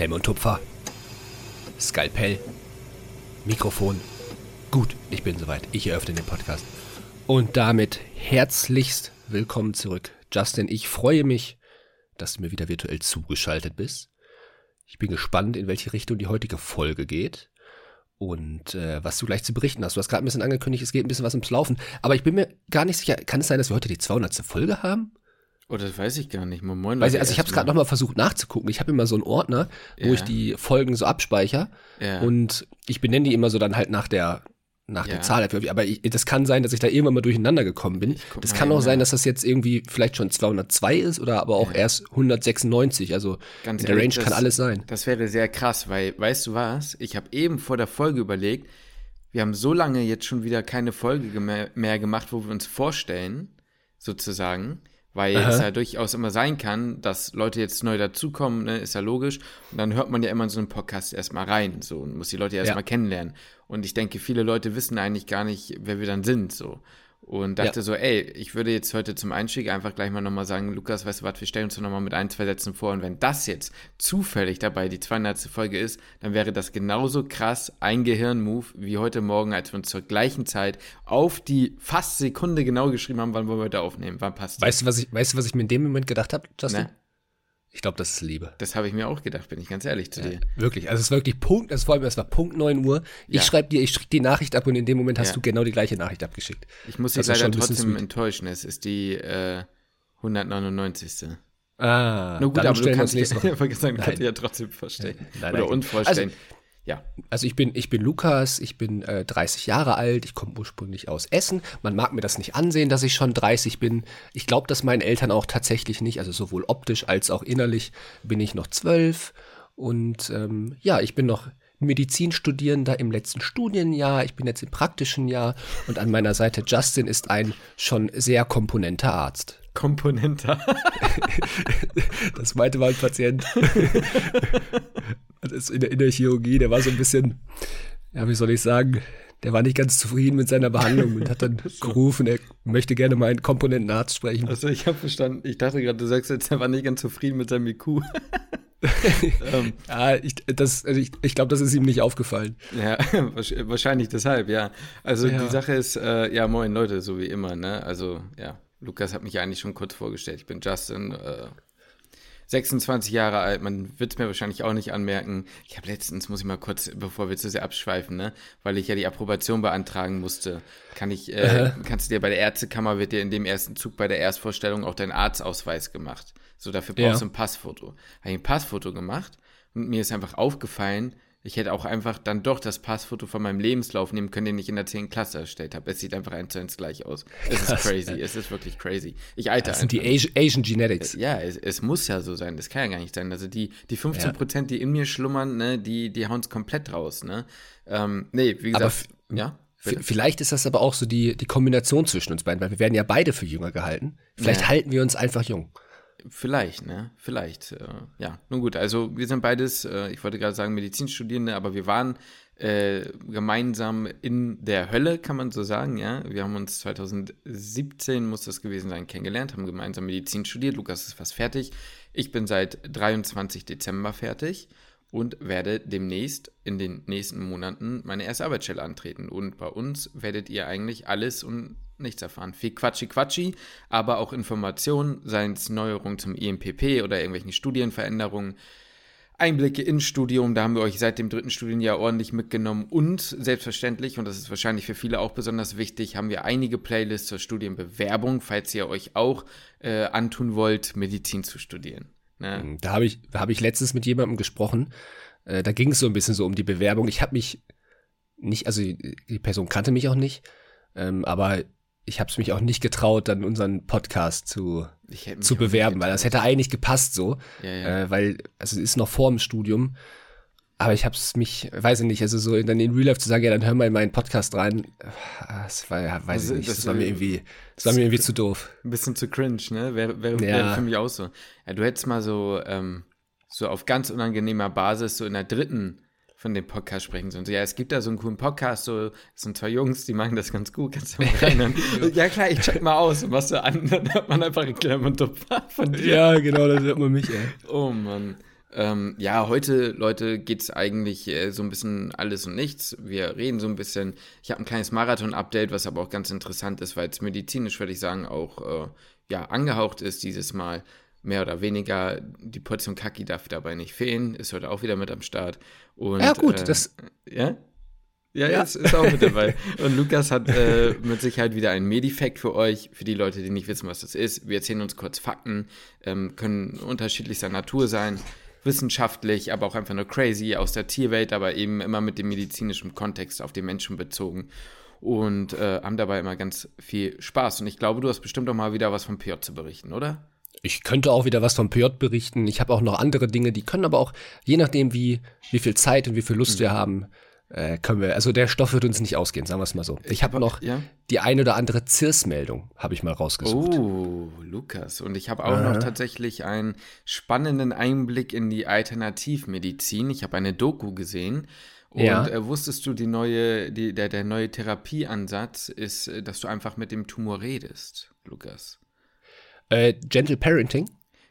Klemme und Tupfer. Skalpell. Mikrofon. Gut, ich bin soweit. Ich eröffne den Podcast. Und damit herzlichst willkommen zurück. Justin, ich freue mich, dass du mir wieder virtuell zugeschaltet bist. Ich bin gespannt, in welche Richtung die heutige Folge geht und äh, was du gleich zu berichten hast. Du hast gerade ein bisschen angekündigt, es geht ein bisschen was ums Laufen, aber ich bin mir gar nicht sicher, kann es sein, dass wir heute die 200. Folge haben? Oder oh, das weiß ich gar nicht. Moin, moin, Weiß ich, also ich habe es gerade nochmal versucht nachzugucken. Ich habe immer so einen Ordner, wo ja. ich die Folgen so abspeichere ja. und ich benenne die immer so dann halt nach der nach ja. der Zahl. Aber ich, das kann sein, dass ich da irgendwann mal durcheinander gekommen bin. Das kann auch sein, dass das jetzt irgendwie vielleicht schon 202 ist oder aber auch erst 196. Also Ganz in der ehrlich, Range kann alles sein. Das wäre sehr krass, weil, weißt du was? Ich habe eben vor der Folge überlegt, wir haben so lange jetzt schon wieder keine Folge mehr, mehr gemacht, wo wir uns vorstellen, sozusagen. Weil Aha. es ja durchaus immer sein kann, dass Leute jetzt neu dazukommen, ne, ist ja logisch. Und dann hört man ja immer in so einen Podcast erstmal rein, so, und muss die Leute erstmal ja. kennenlernen. Und ich denke, viele Leute wissen eigentlich gar nicht, wer wir dann sind, so und dachte ja. so, ey, ich würde jetzt heute zum Einstieg einfach gleich mal nochmal sagen, Lukas, weißt du was, wir stellen uns nochmal mit ein, zwei Sätzen vor und wenn das jetzt zufällig dabei die 200. Folge ist, dann wäre das genauso krass ein Gehirnmove wie heute Morgen, als wir uns zur gleichen Zeit auf die fast Sekunde genau geschrieben haben, wann wollen wir heute aufnehmen, wann passt weißt Du, was ich, weißt du, was ich mir in dem Moment gedacht habe, Justin? Na? Ich glaube, das ist Liebe. Das habe ich mir auch gedacht, bin ich ganz ehrlich zu ja, dir. Wirklich, also es ist wirklich Punkt, also vor allem, es war Punkt 9 Uhr. Ich ja. schreibe dir, ich schicke die Nachricht ab und in dem Moment hast ja. du genau die gleiche Nachricht abgeschickt. Ich muss dich leider trotzdem enttäuschen, es ist die äh, 199. Ah, Na gut, aber du kannst, nicht, sagen, du kannst ja trotzdem verstehen. Nein, nein, Oder uns vorstellen. Also, ja. Also ich bin, ich bin Lukas, ich bin äh, 30 Jahre alt, ich komme ursprünglich aus Essen. Man mag mir das nicht ansehen, dass ich schon 30 bin. Ich glaube, dass meinen Eltern auch tatsächlich nicht, also sowohl optisch als auch innerlich bin ich noch zwölf. Und ähm, ja, ich bin noch Medizinstudierender im letzten Studienjahr. Ich bin jetzt im praktischen Jahr und an meiner Seite Justin ist ein schon sehr komponenter Arzt. Komponenter. das meinte mal ein Patient. In, der, in der Chirurgie, der war so ein bisschen, ja, wie soll ich sagen, der war nicht ganz zufrieden mit seiner Behandlung und hat dann gerufen, er möchte gerne mal einen Komponentenarzt sprechen. Also ich habe verstanden, ich dachte gerade, du sagst jetzt, er war nicht ganz zufrieden mit seinem IQ. ähm, ja, ich, das, also ich, ich glaube, das ist ihm nicht aufgefallen. Ja, wahrscheinlich deshalb, ja. Also ja. die Sache ist, äh, ja, moin Leute, so wie immer, ne? Also, ja, Lukas hat mich eigentlich schon kurz vorgestellt. Ich bin Justin, äh, 26 Jahre alt, man wird es mir wahrscheinlich auch nicht anmerken. Ich habe letztens, muss ich mal kurz, bevor wir zu sehr abschweifen, ne, weil ich ja die Approbation beantragen musste, kann ich, äh, kannst du dir bei der Ärztekammer wird dir in dem ersten Zug bei der Erstvorstellung auch dein Arztausweis gemacht. So, dafür brauchst ja. du ein Passfoto. Habe ich ein Passfoto gemacht und mir ist einfach aufgefallen, ich hätte auch einfach dann doch das Passfoto von meinem Lebenslauf nehmen können, den ich in der 10. Klasse erstellt habe. Es sieht einfach eins zu eins gleich aus. Es ist crazy. Es ist wirklich crazy. Ich alter. Das sind die Asian, Asian Genetics. Ja, es, es, muss ja so sein. Das kann ja gar nicht sein. Also die, die 15 Prozent, ja. die in mir schlummern, ne, die, die hauen es komplett raus, ne? Ähm, nee, wie gesagt, ja. Bitte? Vielleicht ist das aber auch so die, die Kombination zwischen uns beiden, weil wir werden ja beide für jünger gehalten. Vielleicht ja. halten wir uns einfach jung. Vielleicht, ne? Vielleicht. Äh, ja, nun gut. Also wir sind beides, äh, ich wollte gerade sagen Medizinstudierende, aber wir waren äh, gemeinsam in der Hölle, kann man so sagen, ja. Wir haben uns 2017, muss das gewesen sein, kennengelernt, haben gemeinsam Medizin studiert. Lukas ist fast fertig. Ich bin seit 23 Dezember fertig und werde demnächst in den nächsten Monaten meine erste Arbeitsstelle antreten. Und bei uns werdet ihr eigentlich alles und nichts erfahren. Viel Quatschi Quatschi, aber auch Informationen, seien es Neuerungen zum IMPP oder irgendwelchen Studienveränderungen. Einblicke ins Studium, da haben wir euch seit dem dritten Studienjahr ordentlich mitgenommen und selbstverständlich, und das ist wahrscheinlich für viele auch besonders wichtig, haben wir einige Playlists zur Studienbewerbung, falls ihr euch auch äh, antun wollt, Medizin zu studieren. Ne? Hm, da habe ich, hab ich letztens mit jemandem gesprochen, äh, da ging es so ein bisschen so um die Bewerbung. Ich habe mich nicht, also die Person kannte mich auch nicht, ähm, aber ich habe es mich auch nicht getraut, dann unseren Podcast zu, zu bewerben, weil das hätte eigentlich gepasst so, ja, ja. Äh, weil also es ist noch vor dem Studium, aber ich habe es mich, weiß ich nicht, also so dann in Real Life zu sagen, ja, dann hör mal in meinen Podcast rein, das war, ja, weiß also, ich nicht, das, das war mir irgendwie, das war mir irgendwie zu doof. Ein bisschen zu cringe, ne? Wäre wär, wär ja. für mich auch so. Ja, du hättest mal so, ähm, so auf ganz unangenehmer Basis so in der dritten von dem Podcast sprechen. So, ja, es gibt da so einen coolen Podcast, so, es sind zwei Jungs, die machen das ganz gut, kannst du mal rein. ja klar, ich check mal aus. Und was du an, dann hat man einfach einen und Tupfer von dir. Ja, genau, das hört man mich, ey. Oh Mann. Ähm, ja, heute, Leute, geht es eigentlich äh, so ein bisschen alles und nichts. Wir reden so ein bisschen. Ich habe ein kleines Marathon-Update, was aber auch ganz interessant ist, weil es medizinisch, würde ich sagen, auch äh, ja, angehaucht ist dieses Mal. Mehr oder weniger. Die Portion Kaki darf dabei nicht fehlen. Ist heute auch wieder mit am Start. Und, ja, gut, äh, das. Ja? Ja, ja. Ist, ist, auch mit dabei. Und Lukas hat äh, mit Sicherheit wieder einen Medifact für euch, für die Leute, die nicht wissen, was das ist. Wir erzählen uns kurz Fakten, ähm, können unterschiedlichster Natur sein, wissenschaftlich, aber auch einfach nur crazy aus der Tierwelt, aber eben immer mit dem medizinischen Kontext auf den Menschen bezogen. Und äh, haben dabei immer ganz viel Spaß. Und ich glaube, du hast bestimmt auch mal wieder was vom PJ zu berichten, oder? Ich könnte auch wieder was vom PJ berichten. Ich habe auch noch andere Dinge, die können aber auch, je nachdem, wie, wie viel Zeit und wie viel Lust mhm. wir haben, äh, können wir, also der Stoff wird uns nicht ausgehen, sagen wir es mal so. Ich habe noch ja? die eine oder andere CIRS-Meldung, habe ich mal rausgesucht. Oh, Lukas. Und ich habe auch Aha. noch tatsächlich einen spannenden Einblick in die Alternativmedizin. Ich habe eine Doku gesehen. Und ja. äh, wusstest du, die neue, die, der, der neue Therapieansatz ist, äh, dass du einfach mit dem Tumor redest, Lukas? Äh, Gentle Parenting?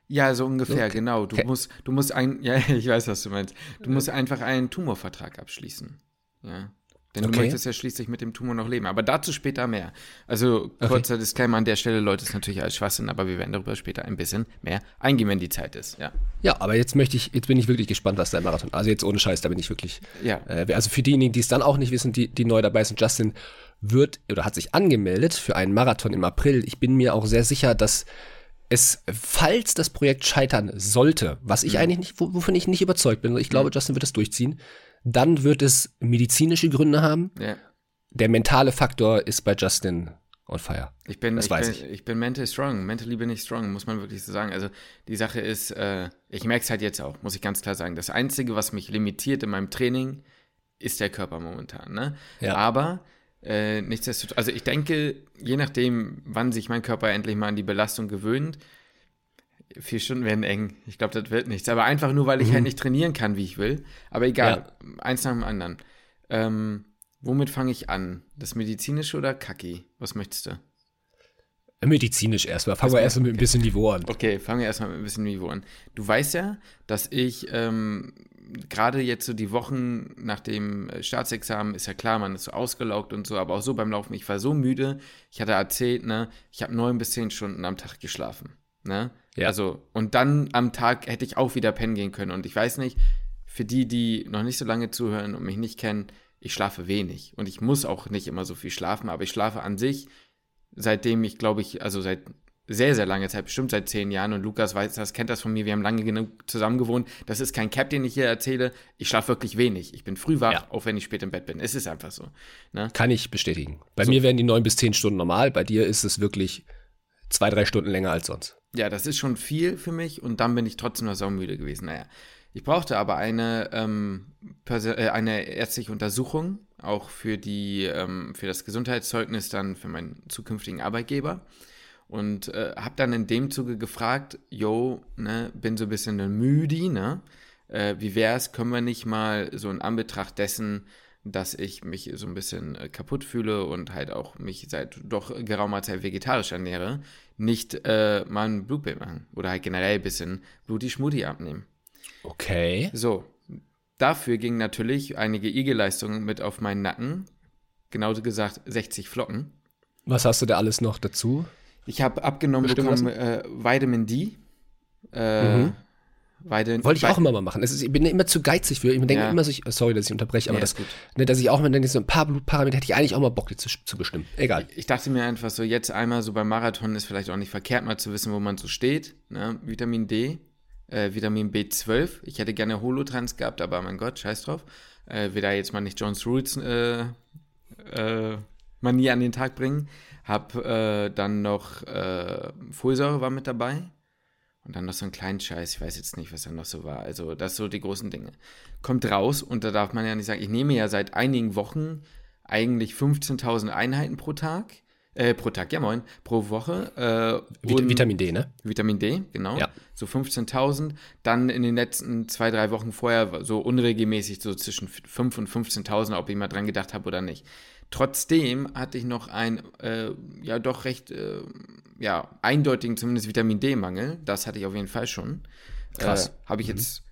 Ja, so ungefähr, okay. genau. Du okay. musst, du musst ein, ja, ich weiß, was du meinst. Du musst einfach einen Tumorvertrag abschließen. Ja. Denn okay. du möchtest ja schließlich mit dem Tumor noch leben. Aber dazu später mehr. Also kurzer okay. Disclaimer an der Stelle, Leute, ist natürlich alles Schwachsinn, aber wir werden darüber später ein bisschen mehr eingehen, wenn die Zeit ist. Ja, ja aber jetzt möchte ich, jetzt bin ich wirklich gespannt, was dein Marathon. Also jetzt ohne Scheiß, da bin ich wirklich. Ja. Äh, also für diejenigen, die es dann auch nicht wissen, die, die neu dabei sind, Justin wird oder hat sich angemeldet für einen Marathon im April. Ich bin mir auch sehr sicher, dass es, falls das Projekt scheitern sollte, was ich mhm. eigentlich nicht, wovon ich nicht überzeugt bin, ich glaube, mhm. Justin wird es durchziehen, dann wird es medizinische Gründe haben. Ja. Der mentale Faktor ist bei Justin on fire. Ich bin, das ich, weiß bin, ich. ich bin mental strong. Mentally bin ich strong, muss man wirklich so sagen. Also die Sache ist, äh, ich merke es halt jetzt auch, muss ich ganz klar sagen. Das Einzige, was mich limitiert in meinem Training, ist der Körper momentan. Ne? Ja. Aber äh, nichtsdestotrotz, also ich denke, je nachdem, wann sich mein Körper endlich mal an die Belastung gewöhnt, vier Stunden werden eng. Ich glaube, das wird nichts. Aber einfach nur, weil ich mhm. halt nicht trainieren kann, wie ich will. Aber egal, ja. eins nach dem anderen. Ähm, womit fange ich an? Das medizinische oder Kacki? Was möchtest du? Medizinisch erstmal. Fangen wir erstmal mit ein bisschen Niveau an. Okay, fangen wir erstmal mit ein bisschen Niveau an. Du weißt ja, dass ich ähm, gerade jetzt so die Wochen nach dem Staatsexamen ist ja klar, man ist so ausgelaugt und so, aber auch so beim Laufen, ich war so müde. Ich hatte erzählt, ne, ich habe neun bis zehn Stunden am Tag geschlafen. Ne? Ja. Also, und dann am Tag hätte ich auch wieder pennen gehen können. Und ich weiß nicht, für die, die noch nicht so lange zuhören und mich nicht kennen, ich schlafe wenig. Und ich muss auch nicht immer so viel schlafen, aber ich schlafe an sich, seitdem ich, glaube ich, also seit sehr, sehr langer Zeit, bestimmt seit zehn Jahren. Und Lukas weiß das, kennt das von mir. Wir haben lange genug zusammen gewohnt. Das ist kein Cap, den ich hier erzähle. Ich schlafe wirklich wenig. Ich bin früh wach, ja. auch wenn ich spät im Bett bin. Es ist einfach so. Ne? Kann ich bestätigen. Bei so. mir werden die neun bis zehn Stunden normal. Bei dir ist es wirklich zwei, drei Stunden länger als sonst. Ja, das ist schon viel für mich und dann bin ich trotzdem noch saumüde gewesen. Naja, ich brauchte aber eine, ähm, äh, eine ärztliche Untersuchung, auch für, die, ähm, für das Gesundheitszeugnis dann für meinen zukünftigen Arbeitgeber. Und äh, habe dann in dem Zuge gefragt, yo, ne, bin so ein bisschen müde, ne? Äh, wie wär's, können wir nicht mal so in Anbetracht dessen, dass ich mich so ein bisschen äh, kaputt fühle und halt auch mich seit doch geraumer Zeit vegetarisch ernähre, nicht äh, mal ein Blutbild machen oder halt generell ein bisschen Bluti-Schmuti abnehmen. Okay. So, dafür ging natürlich einige IG-Leistungen mit auf meinen Nacken, genauso gesagt 60 Flocken. Was hast du da alles noch dazu? Ich habe abgenommen Bestimmt bekommen äh, Vitamin D, äh, mhm. Weide, Wollte ich auch immer mal machen. Ist, ich bin immer zu geizig für. Ich denke ja. immer so, sorry, dass ich unterbreche, aber ja, das, ne, dass ich auch mal denke, so ein paar Blutparameter hätte ich eigentlich auch mal Bock zu, zu bestimmen. Egal. Ich, ich, dachte mir einfach so, jetzt einmal so beim Marathon ist vielleicht auch nicht verkehrt, mal zu wissen, wo man so steht. Ne? Vitamin D, äh, Vitamin B12. Ich hätte gerne Holotrans gehabt, aber mein Gott, scheiß drauf. Äh, will da jetzt mal nicht Jones Rules äh, äh, Manie an den Tag bringen. Hab äh, dann noch äh, Folsäure war mit dabei und dann noch so einen kleinen Scheiß, ich weiß jetzt nicht, was da noch so war. Also, das so die großen Dinge. Kommt raus und da darf man ja nicht sagen, ich nehme ja seit einigen Wochen eigentlich 15.000 Einheiten pro Tag. Äh, pro Tag, ja moin, pro Woche. Äh, Vit Vitamin D, ne? Vitamin D, genau. Ja. So 15.000. Dann in den letzten zwei, drei Wochen vorher so unregelmäßig so zwischen 5.000 und 15.000, ob ich mal dran gedacht habe oder nicht. Trotzdem hatte ich noch ein, äh, ja doch recht, äh, ja, eindeutigen zumindest Vitamin D-Mangel. Das hatte ich auf jeden Fall schon. Krass. Äh, Habe ich mhm. jetzt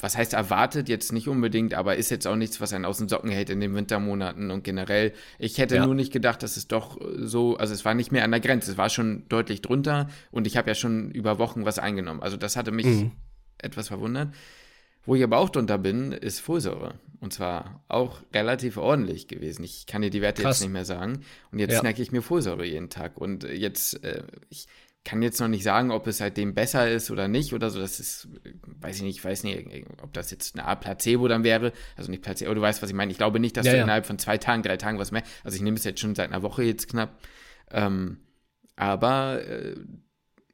was heißt erwartet, jetzt nicht unbedingt, aber ist jetzt auch nichts, was einen aus den Socken hält in den Wintermonaten und generell. Ich hätte ja. nur nicht gedacht, dass es doch so, also es war nicht mehr an der Grenze, es war schon deutlich drunter und ich habe ja schon über Wochen was eingenommen. Also das hatte mich mhm. etwas verwundert. Wo ich aber auch drunter bin, ist Folsäure. Und zwar auch relativ ordentlich gewesen. Ich kann dir die Werte Krass. jetzt nicht mehr sagen. Und jetzt ja. snacke ich mir Folsäure jeden Tag. Und jetzt, äh, ich kann jetzt noch nicht sagen, ob es seitdem besser ist oder nicht oder so. Das ist, weiß ich nicht, ich weiß nicht, ob das jetzt eine Art Placebo dann wäre. Also nicht Placebo, du weißt, was ich meine. Ich glaube nicht, dass ja, du ja. innerhalb von zwei Tagen, drei Tagen was mehr. Also ich nehme es jetzt schon seit einer Woche jetzt knapp. Ähm, aber äh,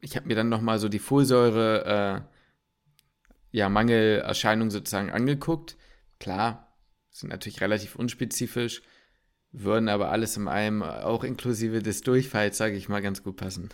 ich habe mir dann nochmal so die Folsäure, äh, ja, Mangelerscheinung sozusagen angeguckt. Klar, sind natürlich relativ unspezifisch, würden aber alles in einem, auch inklusive des Durchfalls, sage ich mal, ganz gut passen.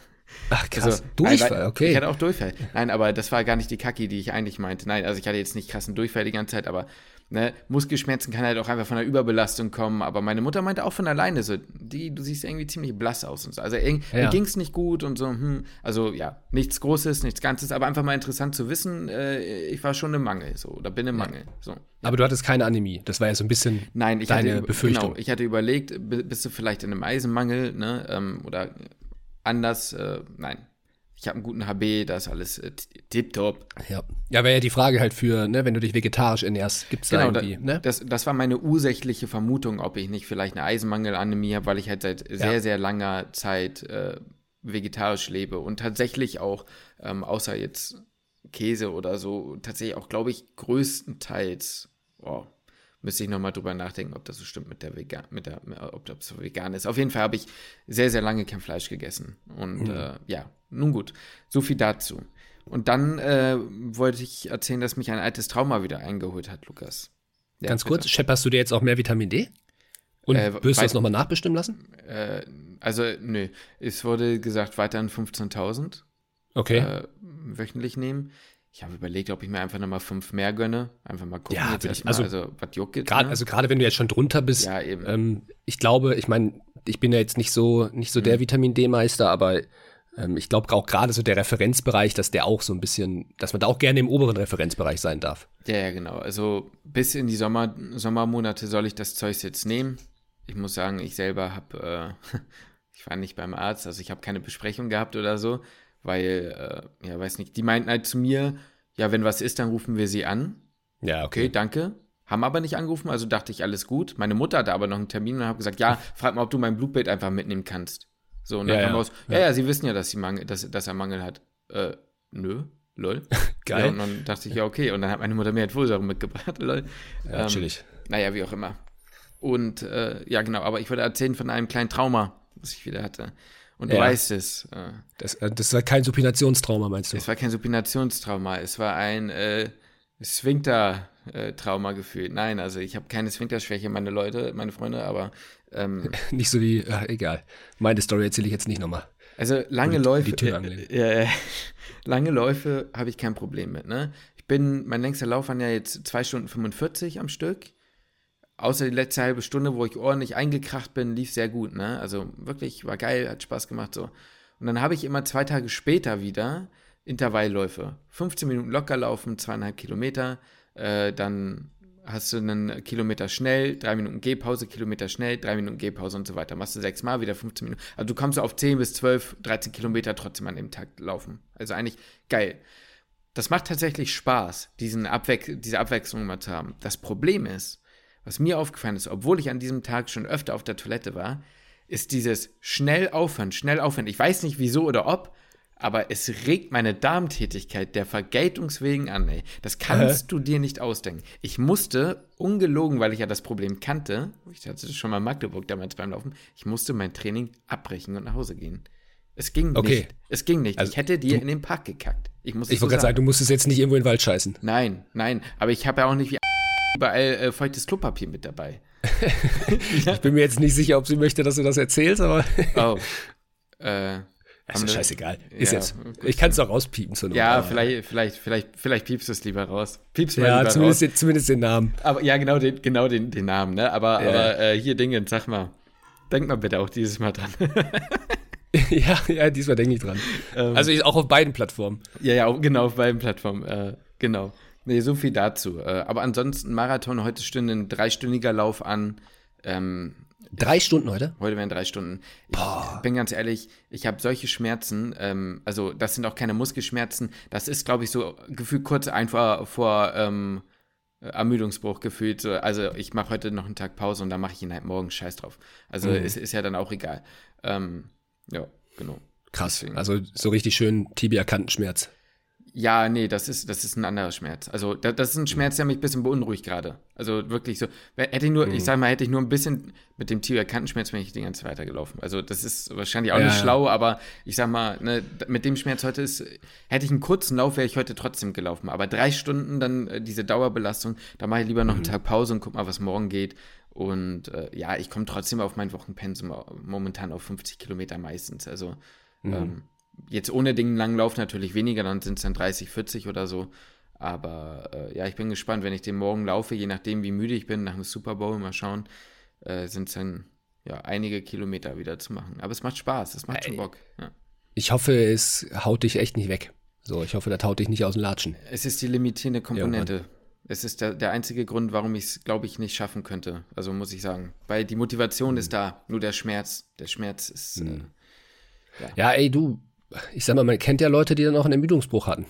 Ach krass, also, Durchfall, okay. Ich hatte auch Durchfall. Nein, aber das war gar nicht die Kacke, die ich eigentlich meinte. Nein, also ich hatte jetzt nicht krassen Durchfall die ganze Zeit, aber ne, Muskelschmerzen kann halt auch einfach von der Überbelastung kommen. Aber meine Mutter meinte auch von alleine so, die, du siehst irgendwie ziemlich blass aus und so. Also ja. mir ging es nicht gut und so. Hm. Also ja, nichts Großes, nichts Ganzes, aber einfach mal interessant zu wissen, äh, ich war schon im Mangel so oder bin im ja. Mangel. So. Aber du hattest keine Anämie. Das war ja so ein bisschen Nein, ich deine hatte, Befürchtung. Genau, ich hatte überlegt, bist du vielleicht in einem Eisenmangel, ne? Ähm, oder anders, äh, nein, ich habe einen guten HB, da ist alles äh, tipptopp. Ja, ja wäre ja die Frage halt für, ne, wenn du dich vegetarisch ernährst, gibt es genau, da irgendwie, da, ne? Das, das war meine ursächliche Vermutung, ob ich nicht vielleicht eine Eisenmangelanämie habe, weil ich halt seit sehr, ja. sehr langer Zeit äh, vegetarisch lebe und tatsächlich auch, ähm, außer jetzt Käse oder so, tatsächlich auch, glaube ich, größtenteils, oh, Müsste ich nochmal drüber nachdenken, ob das so stimmt mit der Vegan, mit der, ob das so vegan ist. Auf jeden Fall habe ich sehr, sehr lange kein Fleisch gegessen. Und mhm. äh, ja, nun gut. So viel dazu. Und dann äh, wollte ich erzählen, dass mich ein altes Trauma wieder eingeholt hat, Lukas. Ja, Ganz bitte. kurz, schepperst du dir jetzt auch mehr Vitamin D? Und äh, wirst du das nochmal nachbestimmen lassen? Äh, also, nö. Es wurde gesagt, weiterhin 15.000. Okay. Äh, wöchentlich nehmen. Ich habe überlegt, ob ich mir einfach nochmal fünf mehr gönne. Einfach mal gucken. Ja, jetzt ich, also, also, was juckt jetzt? Grad, ne? Also gerade wenn du jetzt schon drunter bist. Ja, eben. Ähm, ich glaube, ich meine, ich bin ja jetzt nicht so, nicht so mhm. der Vitamin D-Meister, aber ähm, ich glaube auch gerade so der Referenzbereich, dass der auch so ein bisschen, dass man da auch gerne im oberen Referenzbereich sein darf. Ja, ja, genau. Also bis in die Sommer, Sommermonate soll ich das Zeug jetzt nehmen. Ich muss sagen, ich selber habe, äh, ich war nicht beim Arzt, also ich habe keine Besprechung gehabt oder so weil, äh, ja, weiß nicht, die meinten halt zu mir, ja, wenn was ist, dann rufen wir sie an. Ja, okay. Okay, danke. Haben aber nicht angerufen, also dachte ich, alles gut. Meine Mutter hatte aber noch einen Termin und habe gesagt, ja, frag mal, ob du mein Blutbild einfach mitnehmen kannst. So, und dann ja, kam ja. raus, ja, ja, sie wissen ja, dass, sie Mangel, dass, dass er Mangel hat. Äh, nö, lol. Geil. Ja, und dann dachte ich, ja, okay. Und dann hat meine Mutter mir halt Folsäure mitgebracht, lol. Ja, ähm, chillig. Naja, wie auch immer. Und, äh, ja, genau, aber ich wollte erzählen von einem kleinen Trauma, was ich wieder hatte. Und du ja. weißt es. Äh, das, äh, das war kein Supinationstrauma, meinst du? Es war kein Supinationstrauma, es war ein äh, Sphinkter-Trauma gefühlt. Nein, also ich habe keine Sphinkterschwäche, meine Leute, meine Freunde, aber ähm, nicht so die, ach, egal. Meine Story erzähle ich jetzt nicht nochmal. Also lange die, Läufe, die äh, äh, lange Läufe habe ich kein Problem mit. Ne? Ich bin, mein längster Lauf waren ja jetzt 2 Stunden 45 am Stück außer die letzte halbe Stunde, wo ich ordentlich eingekracht bin, lief sehr gut, ne? Also wirklich war geil, hat Spaß gemacht so. Und dann habe ich immer zwei Tage später wieder Intervallläufe. 15 Minuten locker laufen, zweieinhalb Kilometer, äh, dann hast du einen Kilometer schnell, drei Minuten Gehpause, Kilometer schnell, drei Minuten Gehpause und so weiter. Machst du sechsmal wieder 15 Minuten. Also du kommst auf 10 bis 12, 13 Kilometer trotzdem an dem Tag laufen. Also eigentlich geil. Das macht tatsächlich Spaß, diesen Abwe diese Abwechslung mal zu haben. Das Problem ist, was mir aufgefallen ist, obwohl ich an diesem Tag schon öfter auf der Toilette war, ist dieses schnell aufhören, schnell aufhören. Ich weiß nicht wieso oder ob, aber es regt meine Darmtätigkeit der Vergeltungswegen an, ey. Das kannst äh. du dir nicht ausdenken. Ich musste, ungelogen, weil ich ja das Problem kannte, ich hatte das schon mal in Magdeburg damals beim Laufen, ich musste mein Training abbrechen und nach Hause gehen. Es ging okay. nicht. Es ging nicht. Also ich hätte dir in den Park gekackt. Ich, muss ich wollte gerade sagen, du musstest jetzt nicht irgendwo in den Wald scheißen. Nein, nein. Aber ich habe ja auch nicht wie überall äh, feuchtes Klopapier mit dabei. ich bin mir jetzt nicht sicher, ob sie möchte, dass du das erzählst, aber. oh. Äh, also scheißegal. Ist ja, jetzt. Ich kann es auch rauspiepen. So ja, vielleicht, vielleicht, vielleicht, vielleicht piepst du es lieber raus. Piepst mal ja, zumindest, raus. zumindest den Namen. Aber ja, genau den, genau den, den Namen, ne? Aber, ja. aber äh, hier Dingen, sag mal. Denk mal bitte auch dieses Mal dran. ja, ja, diesmal denke ich dran. Ähm, also auch auf beiden Plattformen. Ja, ja, genau, auf beiden Plattformen. Äh, genau. Nee, so viel dazu. Äh, aber ansonsten Marathon, heute stünde ein dreistündiger Lauf an. Ähm, Drei Stunden heute? Heute wären drei Stunden. Ich Boah. bin ganz ehrlich, ich habe solche Schmerzen, ähm, also das sind auch keine Muskelschmerzen, das ist, glaube ich, so gefühlt kurz einfach vor ähm, Ermüdungsbruch gefühlt. So, Also ich mache heute noch einen Tag Pause und dann mache ich ihn halt morgen scheiß drauf. Also Mhm. ist, ist ja dann auch egal. Ähm, ja, genau. Krass. Deswegen. Also so richtig schön Tibia-Kantenschmerz. Ja, nee, das ist, das ist ein anderer Schmerz. Also, da, das ist ein Schmerz, der mich ein bisschen beunruhigt gerade. Also wirklich so. Hätte ich nur, Mhm. ich sag mal, hätte ich nur ein bisschen mit dem tibia Kantenschmerz wäre ich die ganze Zeit weitergelaufen. Also, das ist wahrscheinlich auch Ja, nicht ja. schlau, aber ich sag mal, ne, mit dem Schmerz heute ist, hätte ich einen kurzen Lauf, wäre ich heute trotzdem gelaufen. Aber drei Stunden dann äh, diese Dauerbelastung, da mache ich lieber noch einen Mhm. Tag Pause und guck mal, was morgen geht. Und äh, ja, ich komme trotzdem auf mein Wochenpensum äh, momentan auf 50 Kilometer meistens. Also Mhm. ähm, jetzt ohne den langen Lauf natürlich weniger, dann sind es dann 30, 40 oder so. Aber äh, ja, ich bin gespannt, wenn ich den morgen laufe, je nachdem, wie müde ich bin, nach dem Super Bowl, mal schauen, äh, sind es dann ja einige Kilometer wieder zu machen. Aber es macht Spaß, es macht schon. Bock. Ja. Ich hoffe, es haut dich echt nicht weg. So, ich hoffe, das haut dich nicht aus dem Latschen. Es ist die limitierende Komponente. es ist der, der einzige Grund, warum ich es, glaube ich, nicht schaffen könnte. Also muss ich sagen. Weil die Motivation ist da, nur der Schmerz. Der Schmerz ist. Äh, Ja, ey, du, ich sag mal, man kennt ja Leute, die dann auch einen Ermüdungsbruch hatten.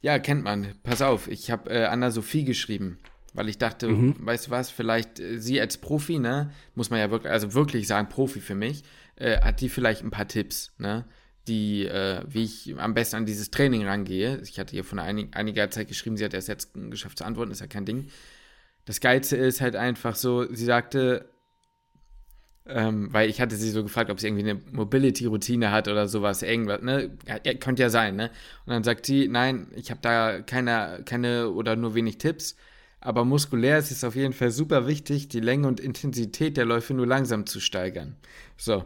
Ja, kennt man. Pass auf, ich habe äh, Anna-Sophie geschrieben, weil ich dachte, Mhm. weißt du was, vielleicht äh, sie als Profi, ne, muss man ja wirklich, also wirklich sagen, Profi für mich, äh, hat die vielleicht ein paar Tipps, ne, die, äh, wie ich am besten an dieses Training rangehe. Ich hatte ihr von einig, einiger Zeit geschrieben, sie hat erst jetzt geschafft zu antworten, ist ja kein Ding. Das Geilste ist halt einfach so, sie sagte, ähm, weil ich hatte sie so gefragt, ob sie irgendwie eine Mobility-Routine hat oder sowas, irgendwas, ne? Ja, könnte ja sein, ne? Und dann sagt sie, nein, ich habe da keine, keine oder nur wenig Tipps, aber muskulär ist es auf jeden Fall super wichtig, die Länge und Intensität der Läufe nur langsam zu steigern. So.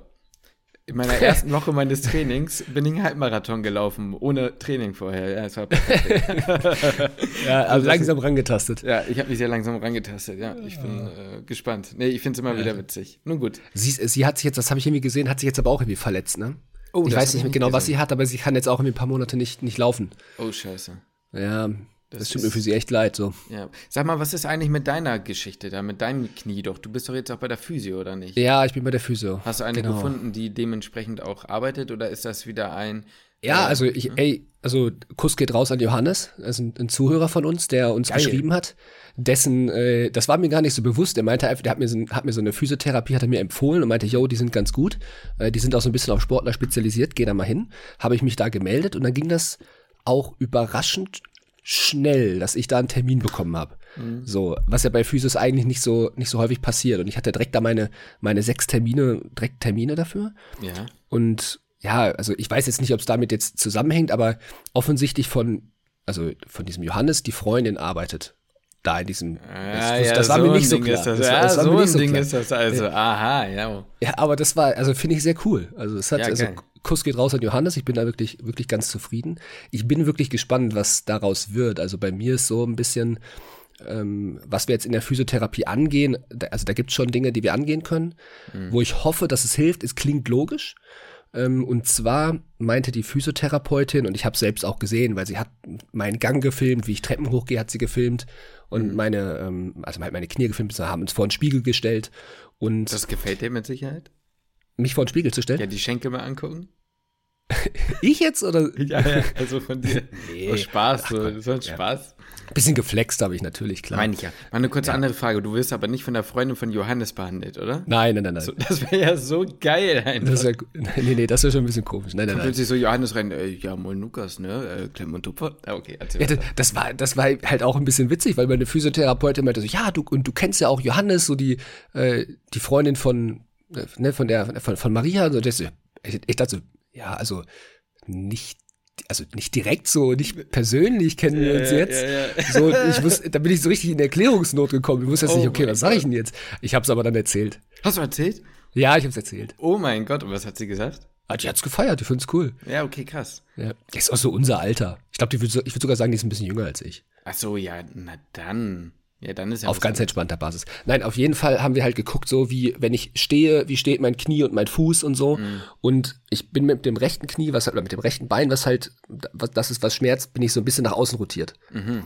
In meiner ersten Woche meines Trainings bin ich einen Halbmarathon gelaufen, ohne Training vorher. Ja, es war Ja, also das langsam rangetastet. ja ich habe mich sehr langsam rangetastet. Ja, ich bin äh, gespannt. Nee, ich finde es immer wieder witzig. Nun gut. Sie, sie hat sich jetzt, das habe ich irgendwie gesehen, hat sich jetzt aber auch irgendwie verletzt, ne? Oh, ich das weiß nicht ich mehr genau, was gesehen. sie hat, aber sie kann jetzt auch irgendwie ein paar Monate nicht, nicht laufen. Oh, scheiße. Ja, das, Das tut mir für sie echt leid, so. Ja. Sag mal, was ist eigentlich mit deiner Geschichte da, mit deinem Knie doch? Du bist doch jetzt auch bei der Physio, oder nicht? Ja, ich bin bei der Physio. Hast du eine Genau. gefunden, die dementsprechend auch arbeitet, oder ist das wieder ein. Ja, äh, also ich, ey, also Kuss geht raus an Johannes, das ist ein, ein Zuhörer von uns, der uns Geil. geschrieben hat. Dessen, äh, das war mir gar nicht so bewusst. Er meinte einfach, der hat mir so, hat mir so eine Physiotherapie, hat er mir empfohlen und meinte, yo, die sind ganz gut. Äh, die sind auch so ein bisschen auf Sportler spezialisiert, geh da mal hin. Habe ich mich da gemeldet und dann ging das auch überraschend schnell, dass ich da einen Termin bekommen habe. So, was ja bei Physios eigentlich nicht so nicht so häufig passiert. Und ich hatte direkt da meine meine sechs Termine, direkt Termine dafür. Ja. Und ja, also ich weiß jetzt nicht, ob es damit jetzt zusammenhängt, aber offensichtlich von, also von diesem Johannes, die Freundin arbeitet da in diesem. Ah, das, ja, das war so mir nicht so Ding klar. Das. Das war- ja, das so ein nicht so Ding klar. ist das also. Aha, ja. Ja, aber das war, also finde ich sehr cool. Also es hat, Ja, also geil. Kuss geht raus an Johannes. Ich bin da wirklich, wirklich ganz zufrieden. Ich bin wirklich gespannt, was daraus wird. Also bei mir ist so ein bisschen, ähm, was wir jetzt in der Physiotherapie angehen. Da, also da gibt es schon Dinge, die wir angehen können. Mhm. Wo ich hoffe, dass es hilft. Es klingt logisch. Ähm, und zwar meinte die Physiotherapeutin, und ich habe selbst auch gesehen, weil sie hat meinen Gang gefilmt, wie ich Treppen hochgehe, hat sie gefilmt. Und Mhm. meine, ähm, also halt meine Knie gefilmt, wir haben uns vor den Spiegel gestellt. Und Das gefällt dir mit Sicherheit? Mich vor den Spiegel zu stellen. Ja, die Schenkel mal angucken? Ich jetzt oder? Ja, ja, also von dir. Nee. Oh, Spaß, so, Ach so ein ja. Spaß. Bisschen geflext habe ich natürlich, klar. Meine ich ja. Mal eine kurze andere Frage. Du wirst aber nicht von der Freundin von Johannes behandelt, oder? nein, nein, nein, nein. So, das wäre ja so geil einfach. das wär, nee, nee, das wäre schon ein bisschen komisch. Nein, nein, nein. Plötzlich so Johannes rein, äh, ja, moin Lukas, ne? Äh, Klemm und Tupfer. Ah, okay, Ja, das, das war, das war halt auch ein bisschen witzig, weil meine Physiotherapeutin meinte so, ja, du, und du kennst ja auch Johannes, so die, äh, die Freundin von, ne, von der, von, von Maria, so, das, ich, ich dachte so, ja, also, nicht, also nicht direkt so, nicht persönlich kennen wir uns ja, jetzt. ja, ja. So, ich wusste, da bin ich so richtig in Erklärungsnot gekommen. Ich wusste jetzt Oh nicht, okay, was sage ich denn jetzt? Ich habe es aber dann erzählt. Hast du erzählt? Ja, ich habe es erzählt. Oh mein Gott, und was hat sie gesagt? Ah, die hat's gefeiert, die find's cool. Ja, okay, krass. Ja. Ist auch so unser Alter. Ich glaube, ich würde sogar sagen, die ist ein bisschen jünger als ich. Ach so, ja, na dann. Ja, dann ist ja Auf ganz entspannter Basis. Nein, auf jeden Fall haben wir halt geguckt, so wie, wenn ich stehe, wie steht mein Knie und mein Fuß und so. Mhm. Und ich bin mit dem rechten Knie, was halt, oder mit dem rechten Bein, was halt, was, das ist, was schmerzt, bin ich so ein bisschen nach außen rotiert. Mhm.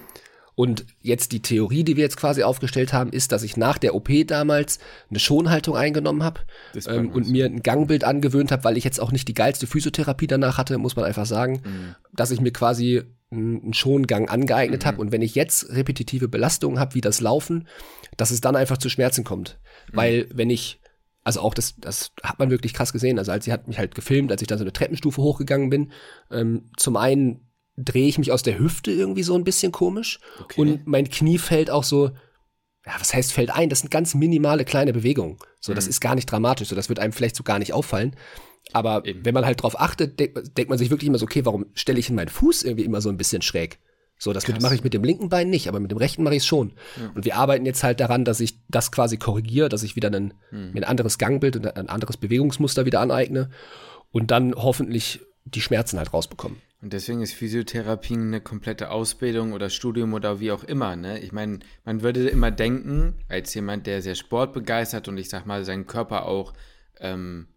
Und jetzt die Theorie, die wir jetzt quasi aufgestellt haben, ist, dass ich nach der OP damals eine Schonhaltung eingenommen habe ähm, und mir ein Gangbild angewöhnt habe, weil ich jetzt auch nicht die geilste Physiotherapie danach hatte, muss man einfach sagen, mhm. dass ich mir quasi einen Schongang angeeignet mhm. habe und wenn ich jetzt repetitive Belastungen habe, wie das Laufen, dass es dann einfach zu Schmerzen kommt. Mhm. Weil wenn ich also auch das, das hat man wirklich krass gesehen. Also als sie hat mich halt gefilmt, als ich dann so eine Treppenstufe hochgegangen bin. Ähm, zum einen drehe ich mich aus der Hüfte irgendwie so ein bisschen komisch. Okay. Und mein Knie fällt auch so, ja, was heißt fällt ein? Das sind ganz minimale kleine Bewegungen. So, mhm. das ist gar nicht dramatisch. So, das wird einem vielleicht so gar nicht auffallen. Aber Eben. wenn man halt drauf achtet, denk, denkt man sich wirklich immer so, okay, warum stelle ich in meinen Fuß irgendwie immer so ein bisschen schräg? So, das mache ich mit dem linken Bein nicht, aber mit dem rechten mache ich es schon. Ja. Und wir arbeiten jetzt halt daran, dass ich das quasi korrigiere, dass ich wieder ein, hm. ein anderes Gangbild und ein anderes Bewegungsmuster wieder aneigne und dann hoffentlich die Schmerzen halt rausbekommen. Und deswegen ist Physiotherapie eine komplette Ausbildung oder Studium oder wie auch immer. Ne? Ich meine, man würde immer denken, als jemand, der sehr sportbegeistert und ich sag mal, seinen Körper auch ähm,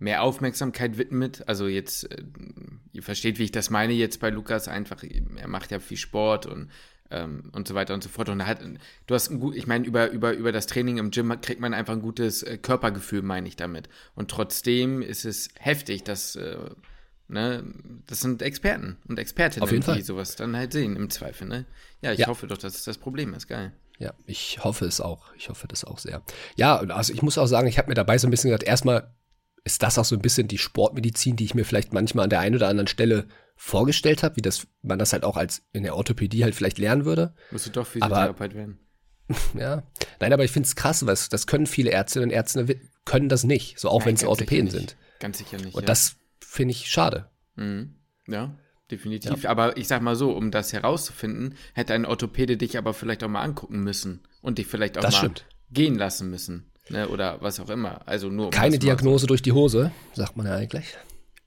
mehr Aufmerksamkeit widmet. Also jetzt, äh, ihr versteht, wie ich das meine jetzt bei Lukas einfach, er macht ja viel Sport und ähm, und so weiter und so fort. Und hat, du hast ein gut, ich meine, über, über, über das Training im Gym kriegt man einfach ein gutes äh, Körpergefühl, meine ich damit. Und trotzdem ist es heftig, dass äh, Ne, das sind Experten und Expertinnen, Auf jeden die Fall. sowas dann halt sehen, im Zweifel. Ne? Ja, ich ja. hoffe doch, dass es das Problem ist. Geil. Ja, ich hoffe es auch. Ich hoffe das auch sehr. Ja, also ich muss auch sagen, ich habe mir dabei so ein bisschen gesagt, erstmal ist das auch so ein bisschen die Sportmedizin, die ich mir vielleicht manchmal an der einen oder anderen Stelle vorgestellt habe, wie das, man das halt auch als in der Orthopädie halt vielleicht lernen würde. Musst du doch Physiotherapeut werden. Ja, nein, aber ich finde es krass, weil das können viele Ärztinnen und Ärzte können das nicht, so auch wenn es Orthopäden sind. Ganz sicher nicht. Und ja. das finde ich schade. Mhm. Ja, definitiv. Ja. Aber ich sag mal so, um das herauszufinden, hätte ein Orthopäde dich aber vielleicht auch mal angucken müssen und dich vielleicht auch das mal stimmt. gehen lassen müssen. Ne, oder was auch immer. Also nur um Keine Diagnose durch die Hose, sagt man ja eigentlich.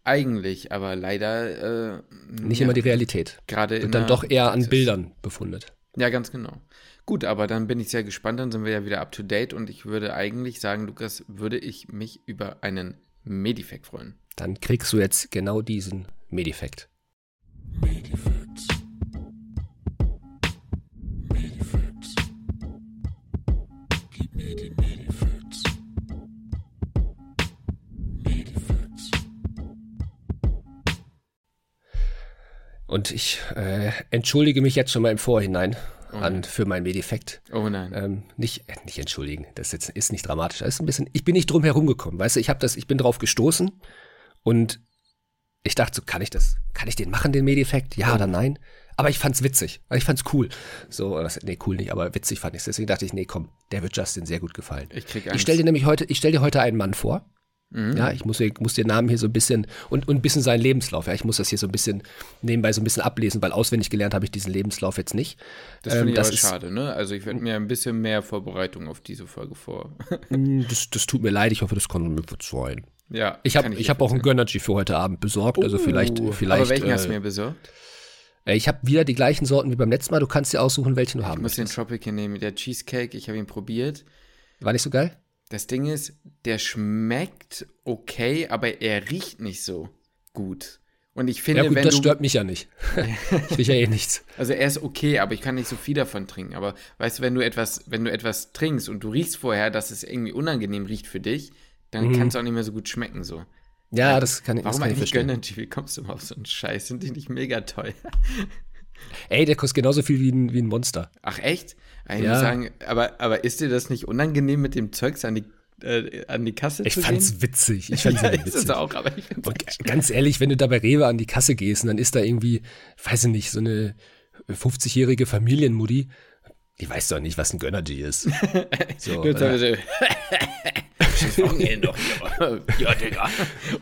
Eigentlich, aber leider äh, nicht ja, immer die Realität. Gerade und dann doch eher an Bildern befundet. Ja, ganz genau. Gut, aber dann bin ich sehr gespannt, dann sind wir ja wieder up to date und ich würde eigentlich sagen, Lukas, würde ich mich über einen Medifact freuen. Dann kriegst du jetzt genau diesen Medifact. Medifacts. Und ich äh, entschuldige mich jetzt schon mal im Vorhinein oh an, für mein Medifekt. Oh nein. Ähm, nicht, äh, nicht entschuldigen, das jetzt, ist nicht dramatisch. Das ist ein bisschen, ich bin nicht drum herum gekommen, weißt du, ich habe das, ich bin drauf gestoßen und ich dachte so, kann ich das, kann ich den machen, den Medifekt? Ja oh. oder nein? Aber ich fand's witzig, ich fand's cool. So, das, nee, cool nicht, aber witzig fand ich's. Deswegen dachte ich, nee, komm, der wird Justin sehr gut gefallen. Ich krieg Angst. Ich stell dir nämlich heute, ich stell dir heute einen Mann vor. Mhm. Ja, ich muss, muss den Namen hier so ein bisschen und, und ein bisschen seinen Lebenslauf. Ja, ich muss das hier so ein bisschen nebenbei so ein bisschen ablesen, weil auswendig gelernt habe ich diesen Lebenslauf jetzt nicht. Das finde ähm, ich das aber ist, schade, ne? Also ich werde mir ein bisschen mehr Vorbereitung auf diese Folge vor. Mm, das, das tut mir leid, ich hoffe, das kann mir verzeihen. Ja. Ich habe ich hab auch ein Gönnergy für heute Abend besorgt, also vielleicht uh, vielleicht. Aber welchen äh, hast du mir besorgt? Äh, ich habe wieder die gleichen Sorten wie beim letzten Mal. Du kannst dir aussuchen, welchen du ich haben Ich muss möchtest. den Tropical nehmen. Der Cheesecake, ich habe ihn probiert. War nicht so geil? Das Ding ist, der schmeckt okay, aber er riecht nicht so gut. Und ich finde, ja gut, wenn das du, stört mich ja nicht. ich rieche ja eh nichts. Also er ist okay, aber ich kann nicht so viel davon trinken. Aber weißt du, wenn du etwas, wenn du etwas trinkst und du riechst vorher, dass es irgendwie unangenehm riecht für dich, dann mhm. kann es auch nicht mehr so gut schmecken so. Ja, das kann ich Warum das kann eigentlich gönnen? Wie kommst du mal auf so einen Scheiß? Sind die nicht mega teuer? Ey, der kostet genauso viel wie ein, wie ein Monster. Ach echt? Ich ja. muss sagen, aber, aber ist dir das nicht unangenehm, mit dem Zeugs an die, äh, an die Kasse ich zu fand's gehen? witzig. Ich fand's ja, witzig. Ist auch, aber ich find's und ganz ehrlich, wenn du da bei Rewe an die Kasse gehst und dann ist da irgendwie, weiß ich nicht, so eine 50-jährige Familienmutti, die weiß doch nicht, ein Gönnergy ist. So, äh. Ja, Digga.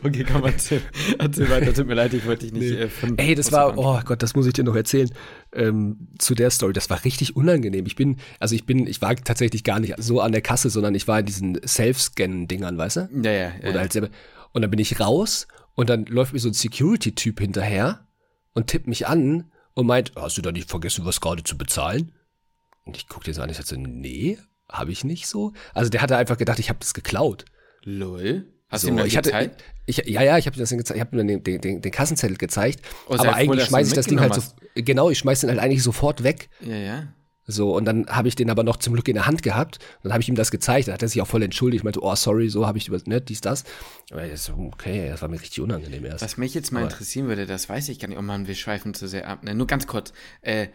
Okay, komm, erzähl, erzähl weiter. Tut mir leid, ich wollte dich nicht nee. äh, von, Ey, das war, oh Gott, das muss ich dir noch erzählen. Ähm, zu der Story. Das war richtig unangenehm. Ich bin, also ich bin, ich war tatsächlich gar nicht so an der Kasse, sondern ich war in diesen Self-Scan-Dingern, weißt du? Ja, ja. ja Oder halt selber. Und dann bin ich raus und dann läuft mir so ein Security-Typ hinterher und tippt mich an und meint, hast du da nicht vergessen, was gerade zu bezahlen? Und ich gucke dir so an, ich sage so, nee, habe ich nicht so. Also der hatte einfach gedacht, ich habe das geklaut. Lol. Hast so, du ihm dann ich hatte, ich, ja, ja, ich habe das dann gezeigt, ich habe mir den, den, den, den Kassenzettel gezeigt, Oh, aber eigentlich schmeiße ich das Ding halt so, genau, ich schmeiße den halt eigentlich sofort weg. Ja, ja. So, und dann habe ich den aber noch zum Glück in der Hand gehabt. Dann habe ich ihm das gezeigt. Dann hat er sich auch voll entschuldigt. Ich meinte, oh, sorry, so habe ich über, ne, dies, das. Aber ist okay, das war mir richtig unangenehm erst. Was mich jetzt mal Aber- interessieren würde, das weiß ich gar nicht. Oh Mann, wir schweifen zu sehr ab. Ne, nur ganz kurz. Äh,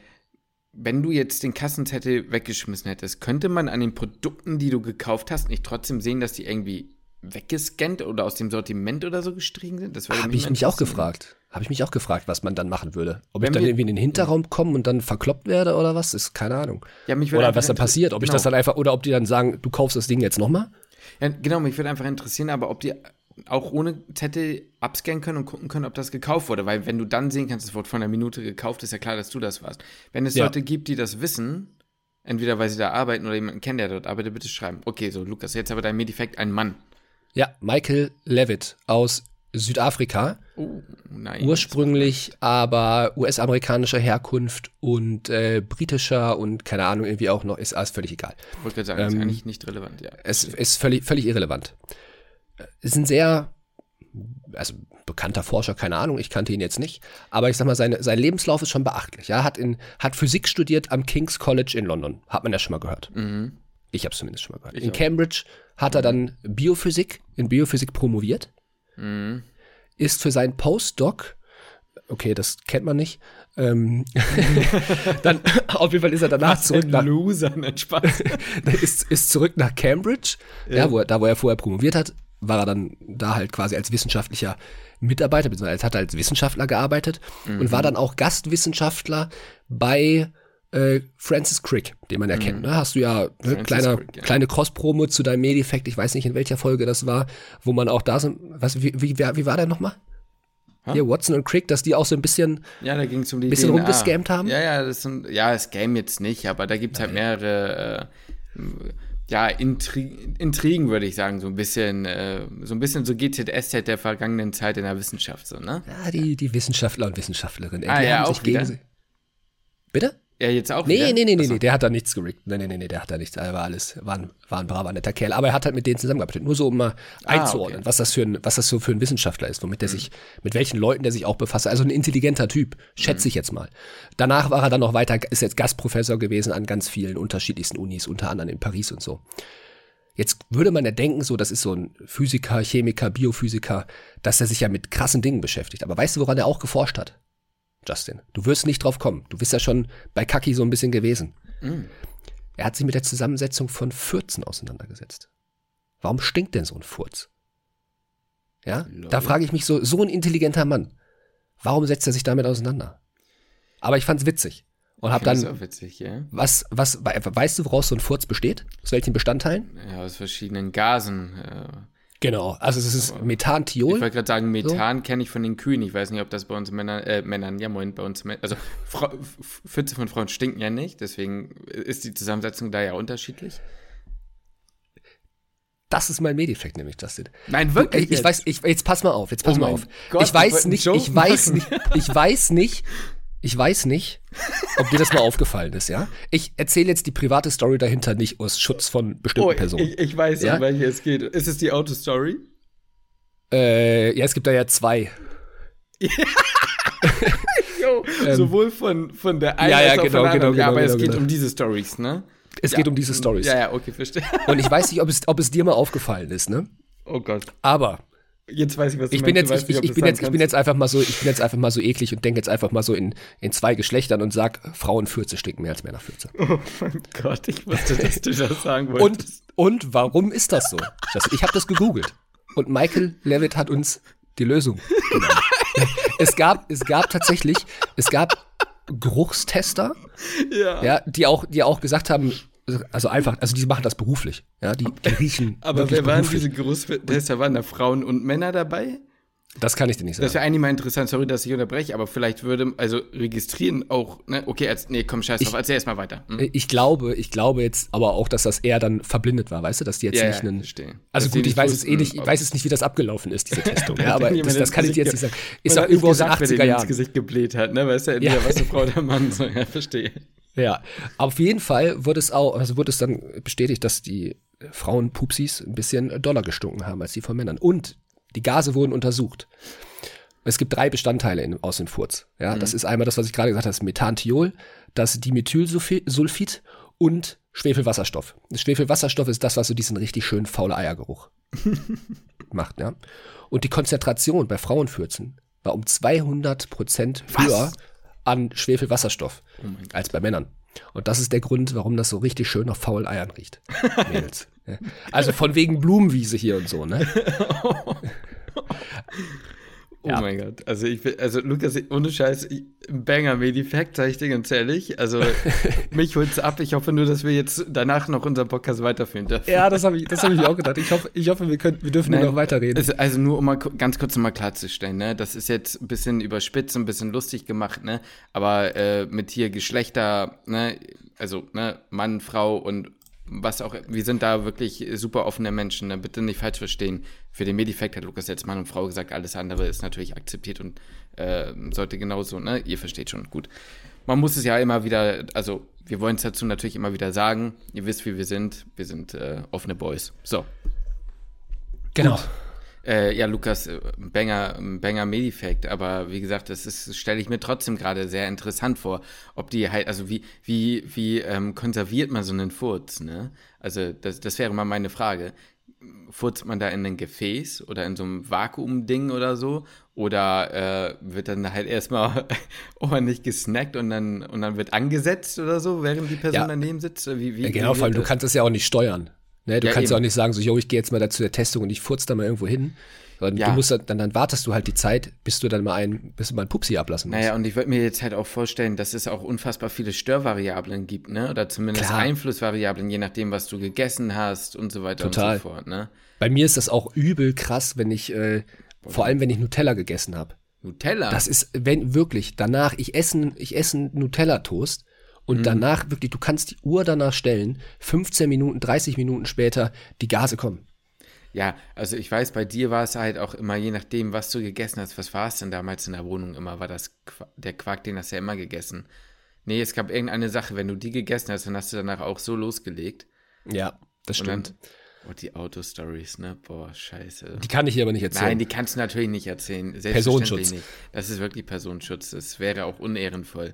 wenn du jetzt den Kassenzettel weggeschmissen hättest, könnte man an den Produkten, die du gekauft hast, nicht trotzdem sehen, dass die irgendwie weggescannt oder aus dem Sortiment oder so gestrichen sind? Das Habe ich mich auch gefragt. Habe ich mich auch gefragt, was man dann machen würde. Ob Wenn ich dann irgendwie in den Hinterraum komme und dann verkloppt werde oder was? Ist keine Ahnung. Ja, Oder was dann passiert. Ob ich genau. das dann einfach, oder ob die dann sagen, du kaufst das Ding jetzt nochmal? Ja, genau, mich würde einfach interessieren, aber ob die auch ohne Zettel abscannen können und gucken können, ob das gekauft wurde. Weil wenn du dann sehen kannst, es wurde vor einer Minute gekauft, ist ja klar, dass du das warst. Wenn es Ja. Leute gibt, die das wissen, entweder weil sie da arbeiten oder jemanden kennen, der dort arbeitet, bitte schreiben. Okay, so, Lukas, jetzt aber dein Medifekt ein Mann. Ja, Michael Levitt aus Südafrika. Oh, nein. Ursprünglich aber US-amerikanischer Herkunft und äh, britischer und keine Ahnung, irgendwie auch noch, ist alles völlig egal. Ich wollte gerade sagen, das ist Ähm, eigentlich nicht relevant, ja. Es ist völlig, völlig irrelevant. Ist ein sehr, also bekannter Forscher, keine Ahnung, ich kannte ihn jetzt nicht, aber ich sag mal, seine, sein Lebenslauf ist schon beachtlich. Ja, hat, in, hat Physik studiert am King's College in London. Hat man ja schon mal gehört. Mhm. Ich habe es zumindest schon mal gehört. Ich in auch. Cambridge hat er dann Biophysik, in Biophysik promoviert, Mhm. ist für seinen Postdoc, okay, das kennt man nicht, ähm, dann auf jeden Fall ist er danach zurück nach, Loser, Spaß. ist, ist zurück nach Cambridge, ja. wo er, da wo er vorher promoviert hat, war er dann da halt quasi als wissenschaftlicher Mitarbeiter, beziehungsweise hat er als Wissenschaftler gearbeitet und war dann auch Gastwissenschaftler bei äh, Francis Crick, den man ja kennt. Ne? Hast du ja ne, kleiner, Crick, ja. kleine Cross-Promo zu deinem Medifekt, ich weiß nicht in welcher Folge das war, wo man auch da so, was, wie, wie, wie war der nochmal? Hier, Watson und Crick, dass die auch so ein bisschen Ja, da ging es um die Bisschen DNA. rumgescammt haben? Ja, ja, das sind, ja, Scam jetzt nicht, aber da gibt es halt mehrere, äh, ja, Intri Intrigen, würde ich sagen, so ein bisschen, äh, so ein bisschen so GZSZ der vergangenen Zeit in der Wissenschaft, so, ne? Ja, die, die Wissenschaftler und Wissenschaftlerinnen. Ah, ja, auch wieder? Bitte? Ja, jetzt auch Nee, wieder? nee, nee, nee, nee, der hat da nichts gerickt. Nee, nee, nee, nee, der hat da nichts. Er war alles, war ein, war ein braver, netter Kerl. Aber er hat halt mit denen zusammengearbeitet. Nur so, um mal Ah, einzuordnen, okay. was das für ein, was das so für ein Wissenschaftler ist, womit der sich, mit welchen Leuten der sich auch befasst. Also ein intelligenter Typ, schätze ich jetzt mal. Danach war er dann noch weiter, ist jetzt Gastprofessor gewesen an ganz vielen unterschiedlichsten Unis, unter anderem in Paris und so. Jetzt würde man ja denken, so, das ist so ein Physiker, Chemiker, Biophysiker, dass er sich ja mit krassen Dingen beschäftigt. Aber weißt du, woran er auch geforscht hat? Justin, du wirst nicht drauf kommen. Du bist ja schon bei Kaki so ein bisschen gewesen. Mm. Er hat sich mit der Zusammensetzung von Furzen auseinandergesetzt. Warum stinkt denn so ein Furz? Ja, Lol. da frage ich mich so, so ein intelligenter Mann, warum setzt er sich damit auseinander? Aber ich fand's witzig und hab dann, witzig, ja? was, was, we- weißt du, woraus so ein Furz besteht? Aus welchen Bestandteilen? Ja, aus verschiedenen Gasen. Äh, Genau, also es ist ich Methantiol. wollte gerade sagen, Methan kenne ich von den Kühen. Ich weiß nicht, ob das bei uns Männern, äh, Männern, ja moin, bei uns, Mä- also Pfütze von Frauen stinken ja nicht, deswegen ist die Zusammensetzung da ja unterschiedlich. Das ist mein Medifekt nämlich, Justin. Nein, Ich, ich weiß, ich, jetzt pass mal auf, jetzt pass Oh mal auf. Gott, ich ich weiß nicht, ich weiß nicht, ich weiß nicht, ich weiß nicht, ob dir das mal aufgefallen ist, ja? Ich erzähle jetzt die private Story dahinter nicht aus Schutz von bestimmten Oh, Personen. ich, ich weiß, Ja? um welche es geht. Ist es die Autostory? äh, ja, es gibt da ja zwei. Jo, sowohl von, von der einen Ähm, ja, ja, als auch genau, von der anderen. genau, ja, aber genau, es geht genau. um diese Stories, ne? Es Ja. geht um diese Stories. Ja, ja, okay, verstehe. Und ich weiß nicht, ob es, ob es dir mal aufgefallen ist, ne? Oh Gott. Aber Jetzt weiß ich, was du ich bin meinst. jetzt, ich, nicht, ich bin jetzt, ich bin jetzt einfach mal so, ich bin jetzt einfach mal so eklig und denke jetzt einfach mal so in, in zwei Geschlechtern und sag, Frauenfürze stinken mehr als Männerfürze. kannst. Oh mein Gott, ich wusste, dass du das sagen Und, wolltest. und warum ist das so? Ich habe das gegoogelt. Und Michael Levitt hat uns die Lösung genannt. es gab, es gab tatsächlich, es gab Geruchstester, ja. ja, die auch, die auch gesagt haben, also einfach, also die machen das beruflich, ja, die, die riechen. Aber wer waren beruflich. diese Geruchstester? Waren da Frauen und Männer dabei? Das kann ich dir nicht Das sagen. wäre eigentlich mal interessant, sorry, dass ich unterbreche, aber vielleicht würde, also registrieren auch, ne? Okay, als, nee, komm, scheiß drauf, erzähl erst mal weiter. Hm? Ich glaube, ich glaube jetzt aber auch, dass das eher dann verblindet war, weißt du, dass die jetzt Ja, nicht einen. verstehe. Also Dass gut, ich weiß es eh nicht, ich weiß es nicht, wie das abgelaufen ist, diese Testung. Ja, aber das, das kann ich dir jetzt nicht sagen. ge- Ist auch irgendwo aus den gesagt, wer 80er den ins Jahren. Gesicht gebläht hat, ne? Weißt du, entweder Ja. was die Frau oder Mann, so, ja, verstehe. Ja, auf jeden Fall wurde es auch, also wurde es dann bestätigt, dass die Frauenpupsis ein bisschen doller gestunken haben als die von Männern. Und die Gase wurden untersucht. Es gibt drei Bestandteile in, aus dem Furz. Ja, mhm. das ist einmal das, was ich gerade gesagt habe, das Methantiol, das Dimethylsulfid und Schwefelwasserstoff. Das Schwefelwasserstoff ist das, was so diesen richtig schönen faule Eiergeruch macht, ja. Und die Konzentration bei Frauenfürzen war um 200 Prozent höher an Schwefelwasserstoff oh als bei Männern. Und das ist der Grund, warum das so richtig schön nach faulen Eiern riecht. Mädels. Also von wegen Blumenwiese hier und so, ne? Oh ja. mein Gott. Also ich bin, also Lukas, ohne Scheiß, Banger Medifact, sag ich dir ganz ehrlich. Also mich holt's ab. Ich hoffe nur, dass wir jetzt danach noch unseren Podcast weiterführen dürfen. Ja, das habe ich, das hab ich auch gedacht. Ich hoffe, ich hoffe wir, können, wir dürfen Nein, noch weiterreden. Also, also nur um mal ganz kurz mal klarzustellen, ne? Das ist jetzt ein bisschen überspitzt, ein bisschen lustig gemacht, ne? Aber äh, mit hier Geschlechter, ne? Also, ne, Mann, Frau und was auch, wir sind da wirklich super offene Menschen, ne? bitte nicht falsch verstehen. Für den Medifact hat Lukas jetzt Mann und Frau gesagt, alles andere ist natürlich akzeptiert und äh, sollte genauso, ne? Ihr versteht schon, gut. Man muss es ja immer wieder, also wir wollen es dazu natürlich immer wieder sagen. Ihr wisst, wie wir sind. Wir sind äh, offene Boys. So. Genau. Gut. Äh, ja, Lukas, äh, Banger, Banger Medifact, aber wie gesagt, das ist, stelle ich mir trotzdem gerade sehr interessant vor, ob die halt, also wie, wie, wie ähm, konserviert man so einen Furz, ne? Also, das, das wäre mal meine Frage. Furzt man da in ein Gefäß oder in so einem Vakuumding oder so? Oder äh, wird dann halt erstmal ordentlich gesnackt und dann, und dann wird angesetzt oder so, während die Person ja. daneben sitzt? Wie, wie, ja, genau, vor allem, du kannst das ja auch nicht steuern. Ne, du ja, kannst ja auch nicht sagen, so, yo, ich gehe jetzt mal da zu der Testung und ich furz da mal irgendwo hin. Ja. Du musst dann, dann wartest du halt die Zeit, bis du dann mal ein, bis du mal ein Pupsi ablassen musst. Naja, und ich würde mir jetzt halt auch vorstellen, dass es auch unfassbar viele Störvariablen gibt, ne? Oder zumindest Klar. Einflussvariablen, je nachdem, was du gegessen hast und so weiter Total. und so fort, ne? Bei mir ist das auch übel krass, wenn ich, äh, vor allem wenn ich Nutella gegessen habe. Nutella? Das ist, wenn wirklich, danach, ich esse, ich esse Nutella-Toast und mhm. danach wirklich, du kannst die Uhr danach stellen, 15 Minuten, 30 Minuten später, die Gase kommen. Ja, also ich weiß, bei dir war es halt auch immer, je nachdem, was du gegessen hast, was war es denn damals in der Wohnung immer? War das der Quark, den hast du ja immer gegessen? Nee, es gab irgendeine Sache, wenn du die gegessen hast, dann hast du danach auch so losgelegt. Ja, das stimmt. oh, die Auto-Stories, ne? Boah, scheiße. Die kann ich hier aber nicht erzählen. Nein, die kannst du natürlich nicht erzählen. Personenschutz. Nicht. Das ist wirklich Personenschutz. Das wäre auch unehrenvoll.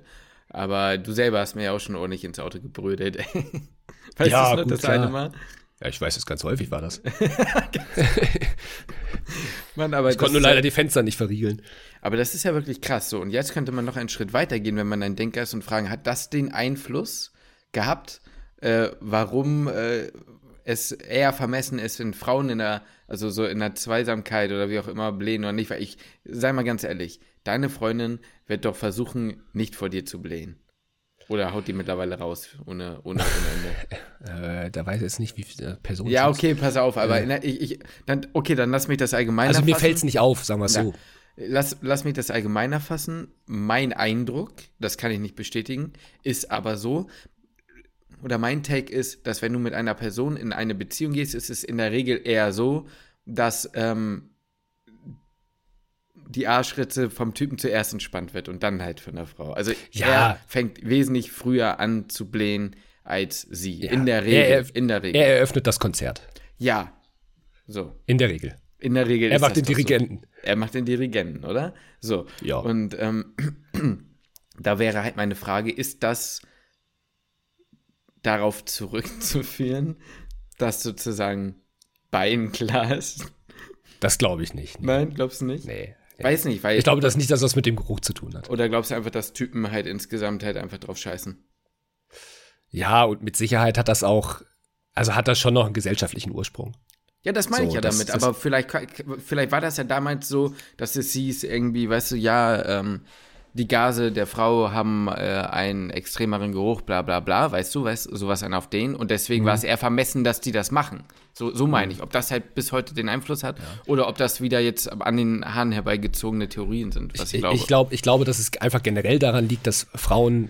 Aber du selber hast mir ja auch schon ordentlich ins Auto gebrödelt. weißt ja, du noch, gut, das klar. eine Mal? Ja, ich weiß es ganz häufig war das. Mann, aber ich konnte nur leider die Fenster nicht verriegeln. Aber das ist ja wirklich krass so. Und jetzt könnte man noch einen Schritt weiter gehen, wenn man ein Denker ist und fragen, hat das den Einfluss gehabt, äh, warum äh, es eher vermessen ist, wenn Frauen in der, also so in der Zweisamkeit oder wie auch immer blähen oder nicht, weil ich, sei mal ganz ehrlich, deine Freundin wird doch versuchen, nicht vor dir zu blähen. Oder haut die mittlerweile raus, ohne, ohne, ohne Ende? äh, da weiß ich jetzt nicht, wie viele Personen. Ja, okay, pass auf, aber äh. ich, ich, dann, okay, dann lass mich das allgemeiner Also mir fällt es nicht auf, sagen wir es so. Lass, lass mich das allgemeiner fassen. Mein Eindruck, das kann ich nicht bestätigen, ist aber so, oder mein Take ist, dass wenn du mit einer Person in eine Beziehung gehst, ist es in der Regel eher so, dass ähm, die Arschritze vom Typen zuerst entspannt wird und dann halt von der Frau. Also ja. er fängt wesentlich früher an zu blähen als sie. Ja. In der Regel. Er, in der Regel. Er eröffnet das Konzert. Ja. So. In der Regel. In der Regel. Er macht den Dirigenten. So. Er macht den Dirigenten, oder? So. Ja. Und ähm, da wäre halt meine Frage, ist das darauf zurückzuführen, dass sozusagen Bein klar ist? Das glaube ich nicht. Nee. Nein, glaubst du nicht? Nee. Weiß nicht, weil. Ich glaube, das nicht, dass das mit dem Geruch zu tun hat. Oder glaubst du einfach, dass Typen halt insgesamt halt einfach drauf scheißen? Ja, und mit Sicherheit hat das auch, also hat das schon noch einen gesellschaftlichen Ursprung. Ja, das meine so, ich ja das, damit. Das, aber vielleicht, vielleicht war das ja damals so, dass es hieß, irgendwie, weißt du, ja, ähm, die Gase der Frau haben äh, einen extremeren Geruch, bla bla bla, weißt du, weißt sowas an auf den. Und deswegen mhm. war es eher vermessen, dass die das machen. So, so meine ich. Ob das halt bis heute den Einfluss hat ja. oder ob das wieder jetzt an den Haaren herbeigezogene Theorien sind, was ich, ich glaube. Ich glaube, ich glaube, dass es einfach generell daran liegt, dass Frauen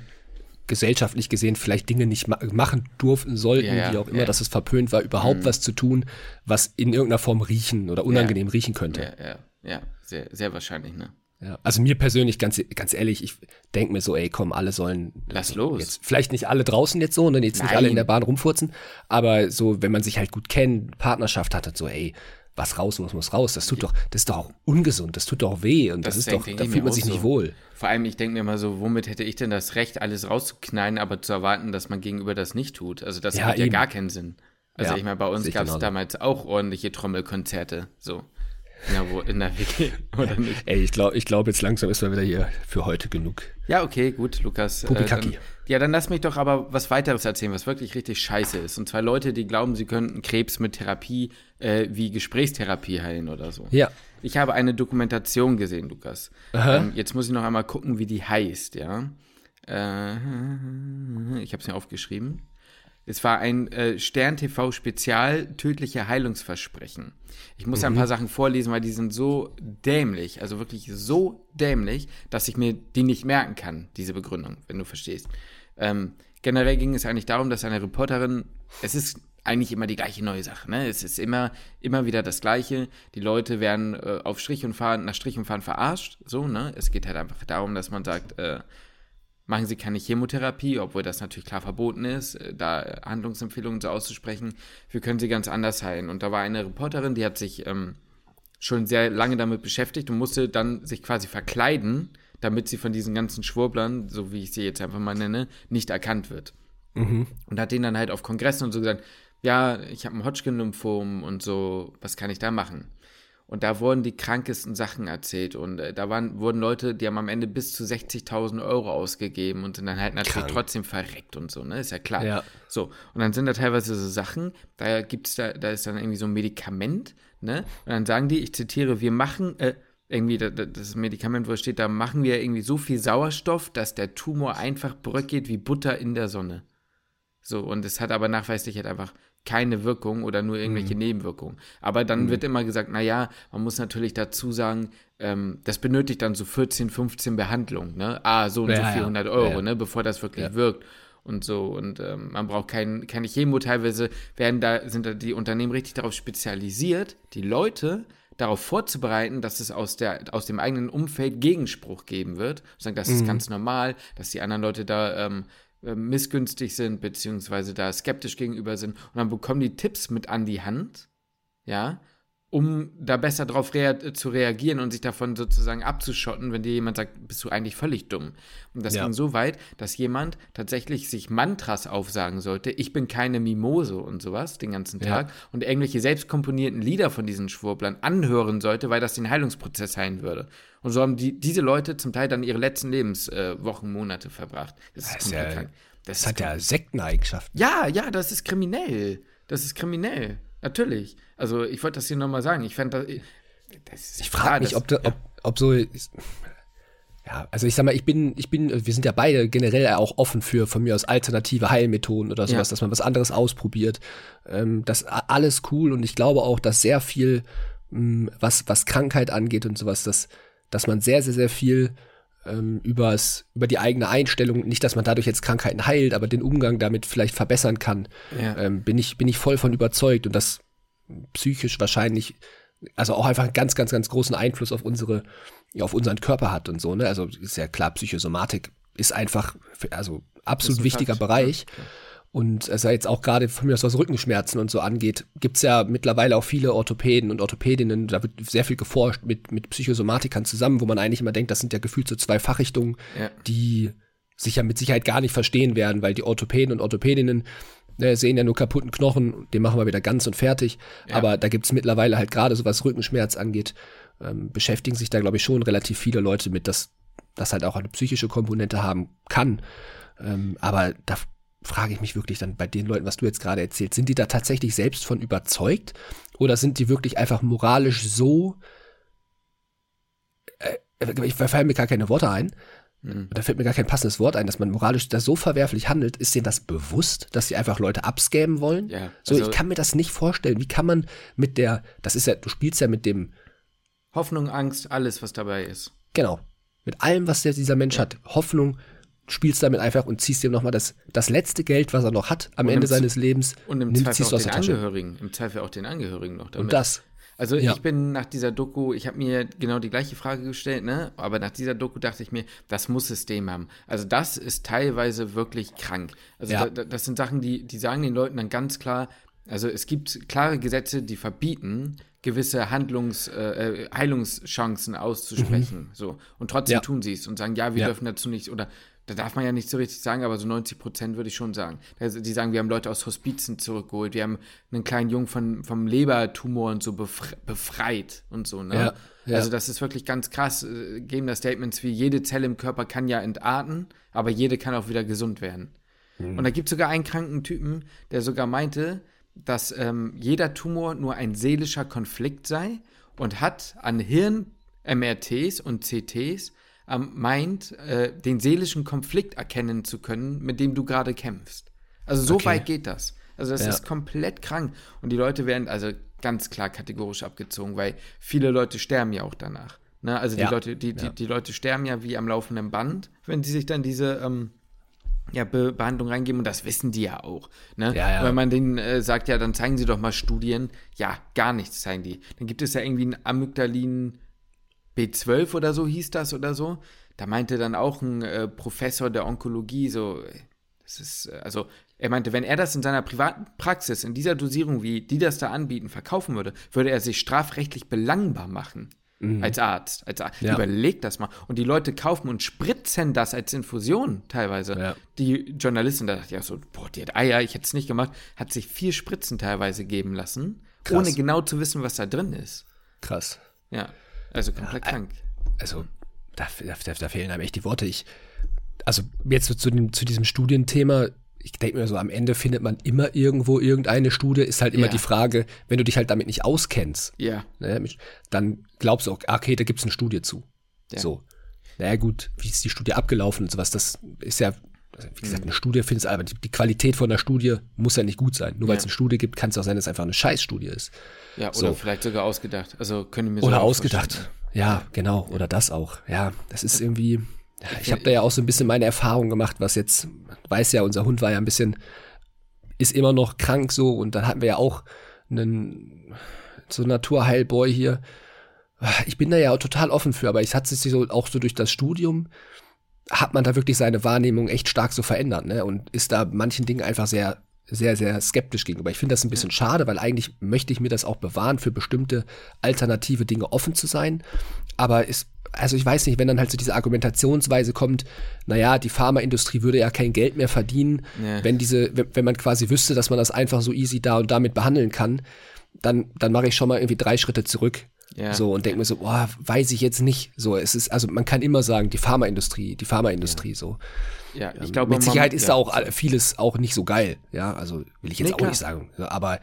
gesellschaftlich gesehen vielleicht Dinge nicht ma machen durften, sollten, ja, ja, wie auch immer, ja. dass es verpönt war, überhaupt mhm. was zu tun, was in irgendeiner Form riechen oder unangenehm riechen könnte. Ja, ja, ja, sehr, sehr wahrscheinlich, ne? Ja, also mir persönlich, ganz, ganz ehrlich, ich denke mir so, ey, komm, alle sollen. Lass los. Jetzt, vielleicht nicht alle draußen jetzt so und dann jetzt nicht Nein. alle in der Bahn rumfurzen, aber so, wenn man sich halt gut kennt, Partnerschaft hat, so, ey, was raus muss, muss raus. Das tut doch, das ist doch auch ungesund, das tut doch weh und das, Das ist doch, da fühlt man sich so. nicht wohl. Vor allem, ich denke mir mal so, womit hätte ich denn das Recht, alles rauszuknallen, aber zu erwarten, dass man gegenüber das nicht tut? Also das Ja, hat ja eben. gar keinen Sinn. Also Ja, ich meine, bei uns gab es damals auch ordentliche Trommelkonzerte, so. Ja, wo in der WG, oder nicht? Ey, ich glaube, ich glaube, jetzt langsam ist mal wieder hier für heute genug. Ja, okay, gut, Lukas. Äh, Pupikaki. dann, ja, dann lass mich doch aber was weiteres erzählen, was wirklich richtig scheiße ist. Und zwar Leute, die glauben, sie könnten Krebs mit Therapie äh, wie Gesprächstherapie heilen oder so. Ja. Ich habe eine Dokumentation gesehen, Lukas. Ähm, jetzt muss ich noch einmal gucken, wie die heißt, ja. Äh, ich habe es mir aufgeschrieben. Es war ein äh, Stern-TV-Spezial tödliche Heilungsversprechen. Ich muss ein paar Sachen vorlesen, weil die sind so dämlich, also wirklich so dämlich, dass ich mir die nicht merken kann, diese Begründung, wenn du verstehst. Ähm, generell ging es eigentlich darum, dass eine Reporterin, es ist eigentlich immer die gleiche neue Sache, ne? Es ist immer, immer wieder das Gleiche. Die Leute werden äh, auf Strich und Faden, nach Strich und Faden verarscht, so, ne? Es geht halt einfach darum, dass man sagt, äh, machen Sie keine Chemotherapie, obwohl das natürlich klar verboten ist, äh, da Handlungsempfehlungen so auszusprechen. Wir können sie ganz anders heilen. Und da war eine Reporterin, die hat sich ähm, schon sehr lange damit beschäftigt und musste dann sich quasi verkleiden, damit sie von diesen ganzen Schwurblern, so wie ich sie jetzt einfach mal nenne, nicht erkannt wird. Und hat denen dann halt auf Kongressen und so gesagt, ja, ich habe ein Hodgkin-Lymphom und so, was kann ich da machen? Und da wurden die krankesten Sachen erzählt und äh, da waren, wurden Leute, die haben am Ende bis zu 60.000 Euro ausgegeben und sind dann halt natürlich Krank. trotzdem verreckt und so, ne? Ist ja klar. Ja. So, und dann sind da teilweise so Sachen, da gibt's da, da ist dann irgendwie so ein Medikament, ne? Und dann sagen die, ich zitiere, wir machen, äh, irgendwie da- da- das Medikament, wo es steht, da machen wir irgendwie so viel Sauerstoff, dass der Tumor einfach bröckelt wie Butter in der Sonne. So, und es hat aber nachweislich halt einfach keine Wirkung oder nur irgendwelche Nebenwirkungen. Aber dann wird immer gesagt, naja, man muss natürlich dazu sagen, ähm, das benötigt dann so 14, 15 Behandlungen, ne? Ah, so und Ja, so ja. 400 Euro, Ja, ja. ne? Bevor das wirklich Ja. wirkt und so. Und ähm, man braucht kein, keine Chemo. Teilweise werden da, sind da die Unternehmen richtig darauf spezialisiert, die Leute darauf vorzubereiten, dass es aus, der, aus dem eigenen Umfeld Gegenspruch geben wird. Sagen, das ist ganz normal, dass die anderen Leute da ähm, äh, missgünstig sind, beziehungsweise da skeptisch gegenüber sind. Und dann bekommen die Tipps mit an die Hand, ja, um da besser drauf rea zu reagieren und sich davon sozusagen abzuschotten, wenn dir jemand sagt, bist du eigentlich völlig dumm. Und das Ja. ging so weit, dass jemand tatsächlich sich Mantras aufsagen sollte, ich bin keine Mimose und sowas den ganzen Ja. Tag und irgendwelche selbst komponierten Lieder von diesen Schwurblern anhören sollte, weil das den Heilungsprozess heilen würde. Und so haben die, diese Leute zum Teil dann ihre letzten Lebenswochen, äh, Monate verbracht. Das ist Das ist komplett ja- krank. Das Das ist hat ja Sekteneigenschaften. ja, ja, das ist kriminell. Das ist kriminell. Natürlich. Also, ich wollte das hier nochmal sagen. Ich fand das. das ist Ich frage mich, das- ob, da, ob, ob so. Ja, also ich sag mal, ich bin, ich bin, wir sind ja beide generell auch offen für von mir aus alternative Heilmethoden oder sowas, Ja. dass man was anderes ausprobiert. Ähm, das alles cool und ich glaube auch, dass sehr viel, mh, was, was Krankheit angeht und sowas, dass, dass man sehr, sehr, sehr viel ähm, übers, über die eigene Einstellung, nicht, dass man dadurch jetzt Krankheiten heilt, aber den Umgang damit vielleicht verbessern kann, Ja. ähm, bin ich, bin ich voll von überzeugt und das psychisch wahrscheinlich, also auch einfach einen ganz, ganz, ganz großen Einfluss auf unsere, ja, auf unseren Körper hat und so, ne? Also ist ja klar, Psychosomatik ist einfach, also absolut wichtiger Bereich. ja, Und also jetzt auch gerade von mir aus was Rückenschmerzen und so angeht, gibt's ja mittlerweile auch viele Orthopäden und Orthopädinnen, da wird sehr viel geforscht mit, mit Psychosomatikern zusammen, wo man eigentlich immer denkt, das sind ja gefühlt so zwei Fachrichtungen, Ja. die sich ja mit Sicherheit gar nicht verstehen werden, weil die Orthopäden und Orthopädinnen ne, sehen ja nur kaputten Knochen, den machen wir wieder ganz und fertig. Ja. Aber da gibt's mittlerweile halt gerade so was Rückenschmerz angeht, ähm, beschäftigen sich da, glaube ich, schon relativ viele Leute mit, dass das halt auch eine psychische Komponente haben kann. Ähm, aber da frage ich mich wirklich dann bei den Leuten, was du jetzt gerade erzählt, sind die da tatsächlich selbst von überzeugt oder sind die wirklich einfach moralisch so äh, ich fallen mir gar keine Worte ein. Mhm. Da fällt mir gar kein passendes Wort ein, dass man moralisch da so verwerflich handelt. Ist denen das bewusst, dass sie einfach Leute abscammen wollen? Ja, So, also- ich kann mir das nicht vorstellen. Wie kann man mit der, das ist ja, du spielst ja mit dem, Hoffnung, Angst, alles, was dabei ist. genau, mit allem, was dieser Mensch hat, Hoffnung, spielst damit einfach und ziehst ihm nochmal das, das letzte Geld, was er noch hat am Ende seines Lebens, Und im nimm- Zweifel auch den. Angehörigen. Im Zweifel auch den Angehörigen noch damit. Und das. Also Ja. ich bin nach dieser Doku, ich habe mir genau die gleiche Frage gestellt, ne? Aber nach dieser Doku dachte ich mir, das muss System haben. Also das ist teilweise wirklich krank. Also Ja. da, da, das sind Sachen, die, die sagen den Leuten dann ganz klar, also es gibt klare Gesetze, die verbieten, gewisse Handlungs, äh, äh, Heilungschancen auszusprechen. So. Und trotzdem Ja. tun sie es und sagen, ja, wir dürfen dazu nicht, oder da darf man ja nicht so richtig sagen, aber so 90 Prozent würde ich schon sagen. Also die sagen, wir haben Leute aus Hospizen zurückgeholt, wir haben einen kleinen Jungen von, vom Lebertumor und so befre befreit und so, ne? Ja, ja. Also das ist wirklich ganz krass. äh, Geben da Statements wie, jede Zelle im Körper kann ja entarten, aber jede kann auch wieder gesund werden. Mhm. Und da gibt es sogar einen kranken Typen, der sogar meinte, dass ähm, jeder Tumor nur ein seelischer Konflikt sei und hat an Hirn-MRTs und CTs ähm, meint, äh, den seelischen Konflikt erkennen zu können, mit dem du gerade kämpfst. Also so Okay. weit geht das. Also das Ja. ist komplett krank. Und die Leute werden also ganz klar kategorisch abgezogen, weil viele Leute sterben ja auch danach. Ne? Also die Ja. Leute, die, die, Ja. die Leute sterben ja wie am laufenden Band, wenn sie sich dann diese ähm, ja, Be Behandlung reingeben und das wissen die ja auch. Ne? Ja, ja. Wenn man denen äh, sagt, ja, dann zeigen sie doch mal Studien, ja, gar nichts zeigen die. Dann gibt es ja irgendwie ein Amygdalin B12 oder so hieß das oder so. Da meinte dann auch ein äh, Professor der Onkologie so, das ist, äh, also er meinte, wenn er das in seiner privaten Praxis in dieser Dosierung, wie die das da anbieten, verkaufen würde, würde er sich strafrechtlich belangbar machen. Als Arzt. Als Arzt. Ja. Überleg das mal. Und die Leute kaufen und spritzen das als Infusion teilweise. Ja. Die Journalistin, da dachte ich auch so, boah, die hat Eier, ich hätte es nicht gemacht, hat sich vier Spritzen teilweise geben lassen, Krass. ohne genau zu wissen, was da drin ist. Krass. Ja, also komplett krank. also da, da, da fehlen einem echt die Worte. Ich, also jetzt so zu, dem, zu diesem Studienthema, ich denke mir so, am Ende findet man immer irgendwo irgendeine Studie, ist halt immer Ja. die Frage, wenn du dich halt damit nicht auskennst, Ja, ne, dann glaubst du auch, ah, okay, da gibt es eine Studie zu. Ja. So. Naja gut, wie ist die Studie abgelaufen und sowas, das ist ja, also wie gesagt, eine Studie findest aber die, die Qualität von der Studie muss ja nicht gut sein. Nur weil Ja. es eine Studie gibt, kann es auch sein, dass es einfach eine Scheißstudie ist. ja, oder So. vielleicht sogar ausgedacht. Also können wir so Oder ausgedacht. vorstellen. Ja, genau. Oder das auch. Ja, das ist irgendwie. Ich habe da ja auch so ein bisschen meine Erfahrung gemacht, was jetzt, weiß ja, unser Hund war ja ein bisschen, ist immer noch krank so und dann hatten wir ja auch einen, so einen Naturheilboy hier. Ich bin da ja auch total offen für, aber es hat sich so auch so durch das Studium hat man da wirklich seine Wahrnehmung echt stark so verändert, ne? Und ist da manchen Dingen einfach sehr, sehr, sehr skeptisch gegenüber. Ich finde das ein bisschen schade, weil eigentlich möchte ich mir das auch bewahren, für bestimmte alternative Dinge offen zu sein. Aber ist, also ich weiß nicht, wenn dann halt so diese Argumentationsweise kommt, naja, die Pharmaindustrie würde ja kein Geld mehr verdienen, Ja. wenn diese, wenn, wenn man quasi wüsste, dass man das einfach so easy da und damit behandeln kann, dann, dann mache ich schon mal irgendwie drei Schritte zurück. Ja. So und denke mir so, boah, weiß ich jetzt nicht. So, es ist, also man kann immer sagen, die Pharmaindustrie, die Pharmaindustrie so. Ja, ich glaube, Mit man- Sicherheit ist ja. da auch vieles auch nicht so geil. Ja, also will ich jetzt Nee, auch klar. nicht sagen. Ja, Aber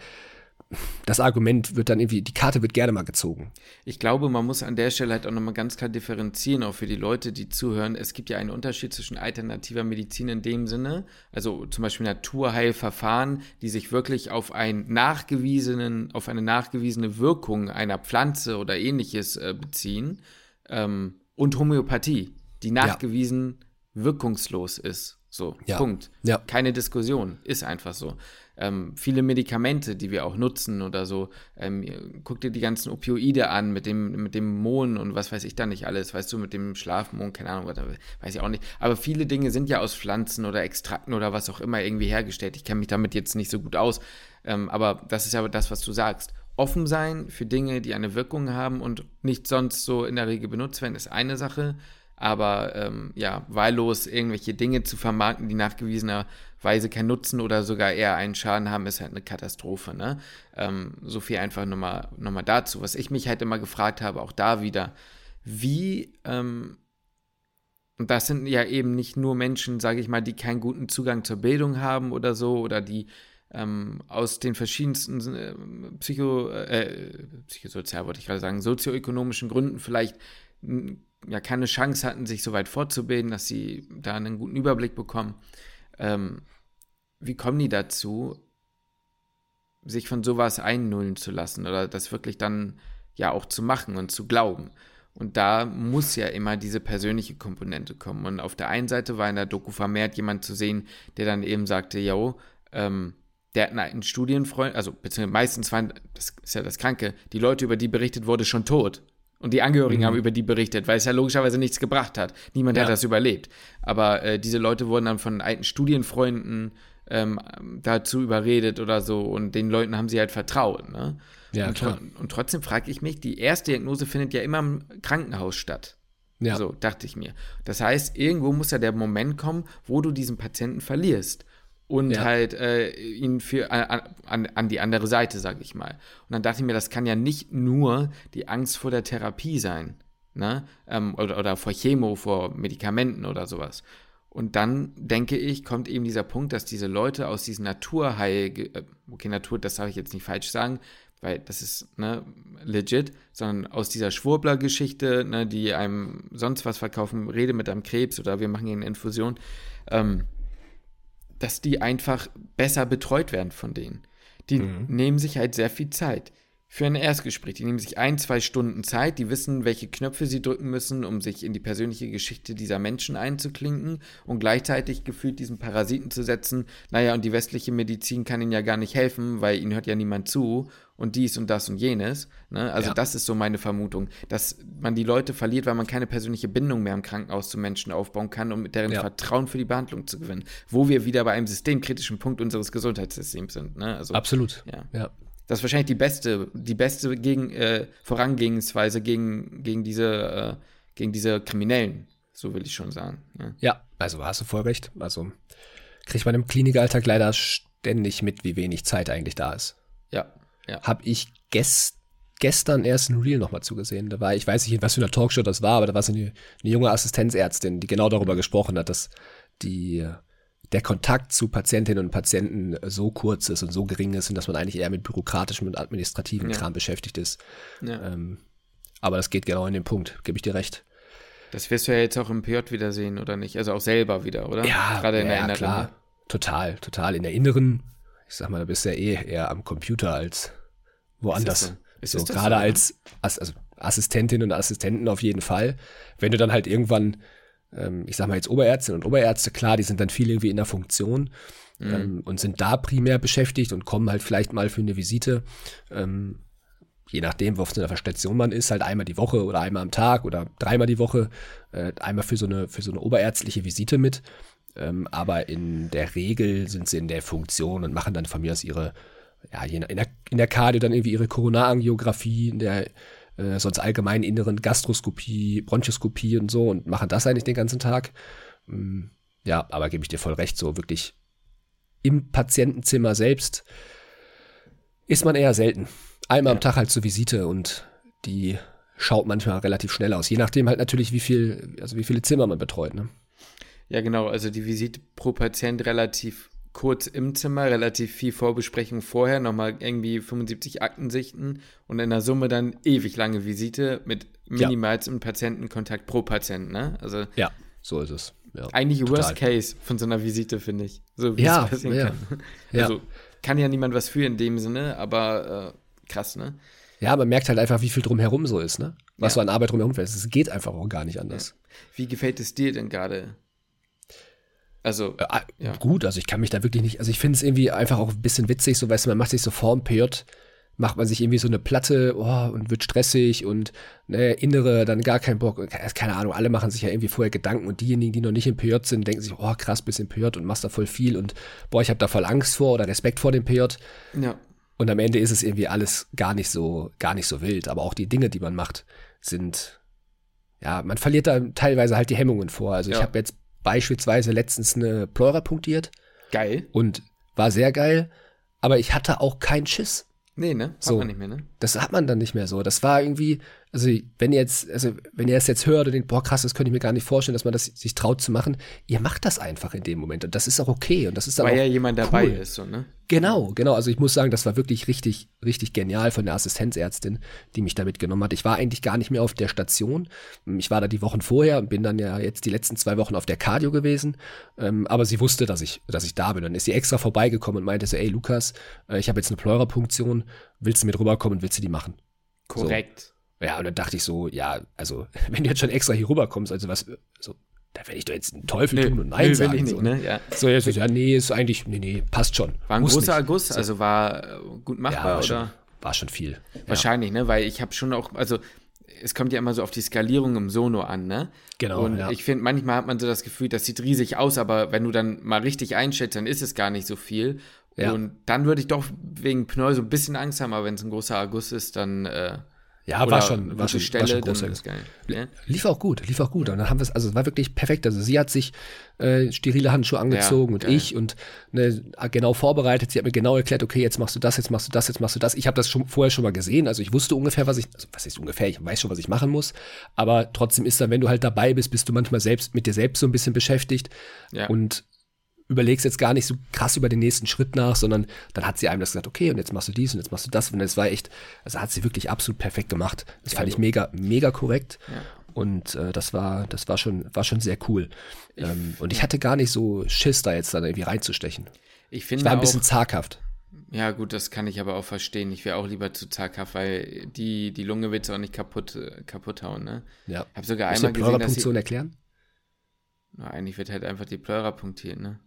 das Argument wird dann irgendwie, die Karte wird gerne mal gezogen. Ich glaube, man muss an der Stelle halt auch nochmal ganz klar differenzieren, auch für die Leute, die zuhören. Es gibt ja einen Unterschied zwischen alternativer Medizin in dem Sinne, also zum Beispiel Naturheilverfahren, die sich wirklich auf einen nachgewiesenen, auf eine nachgewiesene Wirkung einer Pflanze oder ähnliches äh, beziehen, ähm, und Homöopathie, die nachgewiesen wirkungslos ist. So, Ja. Punkt. Ja. Keine Diskussion, ist einfach so. Ähm, viele Medikamente, die wir auch nutzen oder so, ähm, guck dir die ganzen Opioide an mit dem, mit dem Mohn und was weiß ich da nicht alles, weißt du, mit dem Schlafmohn, keine Ahnung, weiß ich auch nicht. Aber viele Dinge sind ja aus Pflanzen oder Extrakten oder was auch immer irgendwie hergestellt. Ich kenne mich damit jetzt nicht so gut aus, ähm, aber das ist ja das, was du sagst. Offen sein für Dinge, die eine Wirkung haben und nicht sonst so in der Regel benutzt werden, ist eine Sache. Aber ähm, ja, wahllos irgendwelche Dinge zu vermarkten, die nachgewiesenerweise keinen Nutzen oder sogar eher einen Schaden haben, ist halt eine Katastrophe. Ne? Ähm, so viel einfach nochmal noch mal dazu. Was ich mich halt immer gefragt habe, auch da wieder, wie, ähm, und das sind ja eben nicht nur Menschen, sage ich mal, die keinen guten Zugang zur Bildung haben oder so, oder die ähm, aus den verschiedensten äh, Psycho, äh, psychosozial wollte ich gerade sagen, sozioökonomischen Gründen vielleicht ja keine Chance hatten, sich so weit fortzubilden, dass sie da einen guten Überblick bekommen. Ähm, wie kommen die dazu, sich von sowas einnullen zu lassen oder das wirklich dann ja auch zu machen und zu glauben? Und da muss ja immer diese persönliche Komponente kommen. Und auf der einen Seite war in der Doku vermehrt jemand zu sehen, der dann eben sagte, yo, ähm, der hat einen Studienfreund, also beziehungsweise meistens waren, das ist ja das Kranke, die Leute, über die berichtet wurde, schon tot. Und die Angehörigen mhm. haben über die berichtet, weil es ja logischerweise nichts gebracht hat. Niemand ja. hat das überlebt. Aber äh, diese Leute wurden dann von alten Studienfreunden ähm, dazu überredet oder so und den Leuten haben sie halt vertraut. Ne? Ja, und, klar. und trotzdem frage ich mich, die Erstdiagnose findet ja immer im Krankenhaus statt. Ja. So dachte ich mir. Das heißt, irgendwo muss ja der Moment kommen, wo du diesen Patienten verlierst und ja. halt äh, ihn für an, an, an, die andere Seite, sage ich mal. Und dann dachte ich mir, das kann ja nicht nur die Angst vor der Therapie sein, ne? Ähm, oder, oder vor Chemo, vor Medikamenten oder sowas. Und dann denke ich, kommt eben dieser Punkt, dass diese Leute aus diesen Naturheil, äh, okay, Natur, das darf ich jetzt nicht falsch sagen, weil das ist ne, legit, sondern aus dieser Schwurbler-Geschichte, ne, die einem sonst was verkaufen, rede mit einem Krebs oder wir machen eine Infusion, ähm, dass die einfach besser betreut werden von denen. Die mhm. nehmen sich halt sehr viel Zeit für ein Erstgespräch. Die nehmen sich ein, zwei Stunden Zeit, die wissen, welche Knöpfe sie drücken müssen, um sich in die persönliche Geschichte dieser Menschen einzuklinken und gleichzeitig gefühlt diesen Parasiten zu setzen. Naja, und die westliche Medizin kann ihnen ja gar nicht helfen, weil ihnen hört ja niemand zu und dies und das und jenes. Ne? Also ja. das ist so meine Vermutung, dass man die Leute verliert, weil man keine persönliche Bindung mehr im Krankenhaus zu Menschen aufbauen kann, um mit deren ja. Vertrauen für die Behandlung zu gewinnen. Wo wir wieder bei einem systemkritischen Punkt unseres Gesundheitssystems sind. Ne? Also, Absolut. Ja. ja. Das ist wahrscheinlich die beste, die beste gegen, äh, Vorangehensweise gegen, gegen, diese, äh, gegen diese Kriminellen, so will ich schon sagen. Ja, ja also hast du voll recht. Also kriegt man im Klinikalltag leider ständig mit, wie wenig Zeit eigentlich da ist. Ja, ja. Habe ich gest, gestern erst ein Reel nochmal zugesehen. Da war, ich weiß nicht, in was für einer Talkshow das war, aber da war so eine, eine junge Assistenzärztin, die genau darüber gesprochen hat, dass die der Kontakt zu Patientinnen und Patienten so kurz ist und so gering ist und dass man eigentlich eher mit bürokratischem und administrativen ja. Kram beschäftigt ist. Ja. Ähm, aber das geht genau in den Punkt, gebe ich dir recht. Das wirst du ja jetzt auch im PJ wieder sehen, oder nicht? Also auch selber wieder, oder? Ja, gerade in ja, der Inneren. Klar. Total, total. In der Inneren, ich sag mal, da bist du ja eh eher am Computer als woanders. Ist das so? Ist so, gerade so, als, als also Assistentinnen und Assistenten auf jeden Fall. Wenn du dann halt irgendwann ähm, ich sag mal jetzt Oberärzte und Oberärzte, klar, die sind dann viel irgendwie in der Funktion mhm. ähm, und sind da primär beschäftigt und kommen halt vielleicht mal für eine Visite, ähm, je nachdem, wo auf so einer Station man ist, halt einmal die Woche oder einmal am Tag oder dreimal die Woche, äh, einmal für so eine, für so eine oberärztliche Visite mit. Ähm, aber in der Regel sind sie in der Funktion und machen dann von mir aus ihre, ja, in der, in der Cardio dann irgendwie ihre Koronarangiographie, in der äh, sonst allgemein inneren Gastroskopie, Bronchoskopie und so und machen das eigentlich den ganzen Tag. Mm, ja, aber gebe ich dir voll recht, so wirklich im Patientenzimmer selbst ist man eher selten. Einmal ja. am Tag halt zur Visite und die schaut manchmal relativ schnell aus, je nachdem halt natürlich, wie viel, also wie viele Zimmer man betreut, ne? Ja, genau, also die Visite pro Patient relativ kurz im Zimmer, relativ viel Vorbesprechung vorher, nochmal irgendwie 75 Aktensichten und in der Summe dann ewig lange Visite mit minimalstem ja. Patientenkontakt pro Patient, ne? Also ja, so ist es. Ja, eigentlich total. Worst Case von so einer Visite, finde ich. So wie ja, es passieren ja. kann. Also kann ja niemand was für in dem Sinne, aber äh, krass, ne? Ja, man merkt halt einfach, wie viel drumherum so ist, ne? Was so an Arbeit drumherum ist. Es geht einfach auch gar nicht anders. Wie gefällt es dir denn gerade? Also, äh, ah, ja. gut, also ich kann mich da wirklich nicht, also ich finde es irgendwie einfach auch ein bisschen witzig, so weißt du, man macht sich so vorm PJ, macht man sich irgendwie so eine Platte oh, und wird stressig und ne, innere dann gar keinen Bock, keine Ahnung, alle machen sich ja irgendwie vorher Gedanken und diejenigen, die noch nicht im PJ sind, denken sich, oh krass, bist im PJ und machst da voll viel und boah, ich habe da voll Angst vor oder Respekt vor dem PJ. Ja. Und am Ende ist es irgendwie alles gar nicht so, gar nicht so wild, aber auch die Dinge, die man macht, sind ja, man verliert da teilweise halt die Hemmungen vor. Also ja. ich habe jetzt beispielsweise letztens eine Pleura punktiert. Geil. Und war sehr geil. Aber ich hatte auch keinen Schiss. Nee, ne? Hat so, man nicht mehr, ne? Das hat man dann nicht mehr so. Das war irgendwie, also wenn ihr jetzt, also wenn ihr es jetzt hört und denkt, boah krass, das könnte ich mir gar nicht vorstellen, dass man das sich traut zu machen, ihr macht das einfach in dem Moment und das ist auch okay und das ist dann Weil ja jemand cool. dabei ist, so, ne? Genau, genau. Also ich muss sagen, das war wirklich richtig, richtig genial von der Assistenzärztin, die mich da mitgenommen hat. Ich war eigentlich gar nicht mehr auf der Station. Ich war da die Wochen vorher und bin dann ja jetzt die letzten zwei Wochen auf der Cardio gewesen. Ähm, aber sie wusste, dass ich, dass ich da bin. Dann ist sie extra vorbeigekommen und meinte so, ey Lukas, äh, ich habe jetzt eine Pleurapunktion, willst du mit rüberkommen und willst du die machen? Korrekt. So. Ja, und dann dachte ich so, ja, also, wenn du jetzt schon extra hier rüberkommst, also was, so, da werde ich doch jetzt einen Teufel tun und Nein nö, sagen. ich so, nicht, ne? Ja. so jetzt, ja, nee, ist eigentlich, nee, nee, passt schon. War ein Muss großer nicht. Erguss, also war äh, gut Ja, machbar, war oder? schon, war schon viel. Ja. Wahrscheinlich, ne? Weil ich habe schon auch, also es kommt ja immer so auf die Skalierung im Sono an, ne? Genau, Und ja. ich finde, manchmal hat man so das Gefühl, das sieht riesig aus, aber wenn du dann mal richtig einschätzt, dann ist es gar nicht so viel. Ja. Und dann würde ich doch wegen Pneu so ein bisschen Angst haben, aber wenn es ein großer Erguss ist, dann äh, Ja, oder war schon, war schon, war schon großer. ist geil. Ja? Lief auch gut, lief auch gut. Und dann haben wir es, also es war wirklich perfekt. Also sie hat sich äh, sterile Handschuhe angezogen und geil. ich und ne, genau vorbereitet. Sie hat mir genau erklärt, okay, jetzt machst du das, jetzt machst du das, jetzt machst du das. Ich habe das schon vorher schon mal gesehen. Also ich wusste ungefähr, was ich, also was ist ungefähr, ich weiß schon, was ich machen muss. Aber trotzdem ist dann, wenn du halt dabei bist, bist du manchmal selbst mit dir selbst so ein bisschen beschäftigt Ja. und überlegst jetzt gar nicht so krass über den nächsten Schritt nach, sondern dann hat sie einem das gesagt, okay, und jetzt machst du dies und jetzt machst du das. Und das war echt, also hat sie wirklich absolut perfekt gemacht. Das fand ich mega, mega korrekt. Ja. Und äh, das war, das war schon, war schon sehr cool. ähm, und ich hatte gar nicht so Schiss, da jetzt dann irgendwie reinzustechen. Ich finde Ich war ein bisschen zaghaft. ja gut, das kann ich aber auch verstehen. Ich wäre auch lieber zu zaghaft, weil die, die Lunge willst du auch nicht kaputt, kaputt hauen, ne? Ja. Ich habe sogar Musst du einmal die gesehen, dass sie, erklären? na, eigentlich wird halt einfach die Pleura punktiert, ne?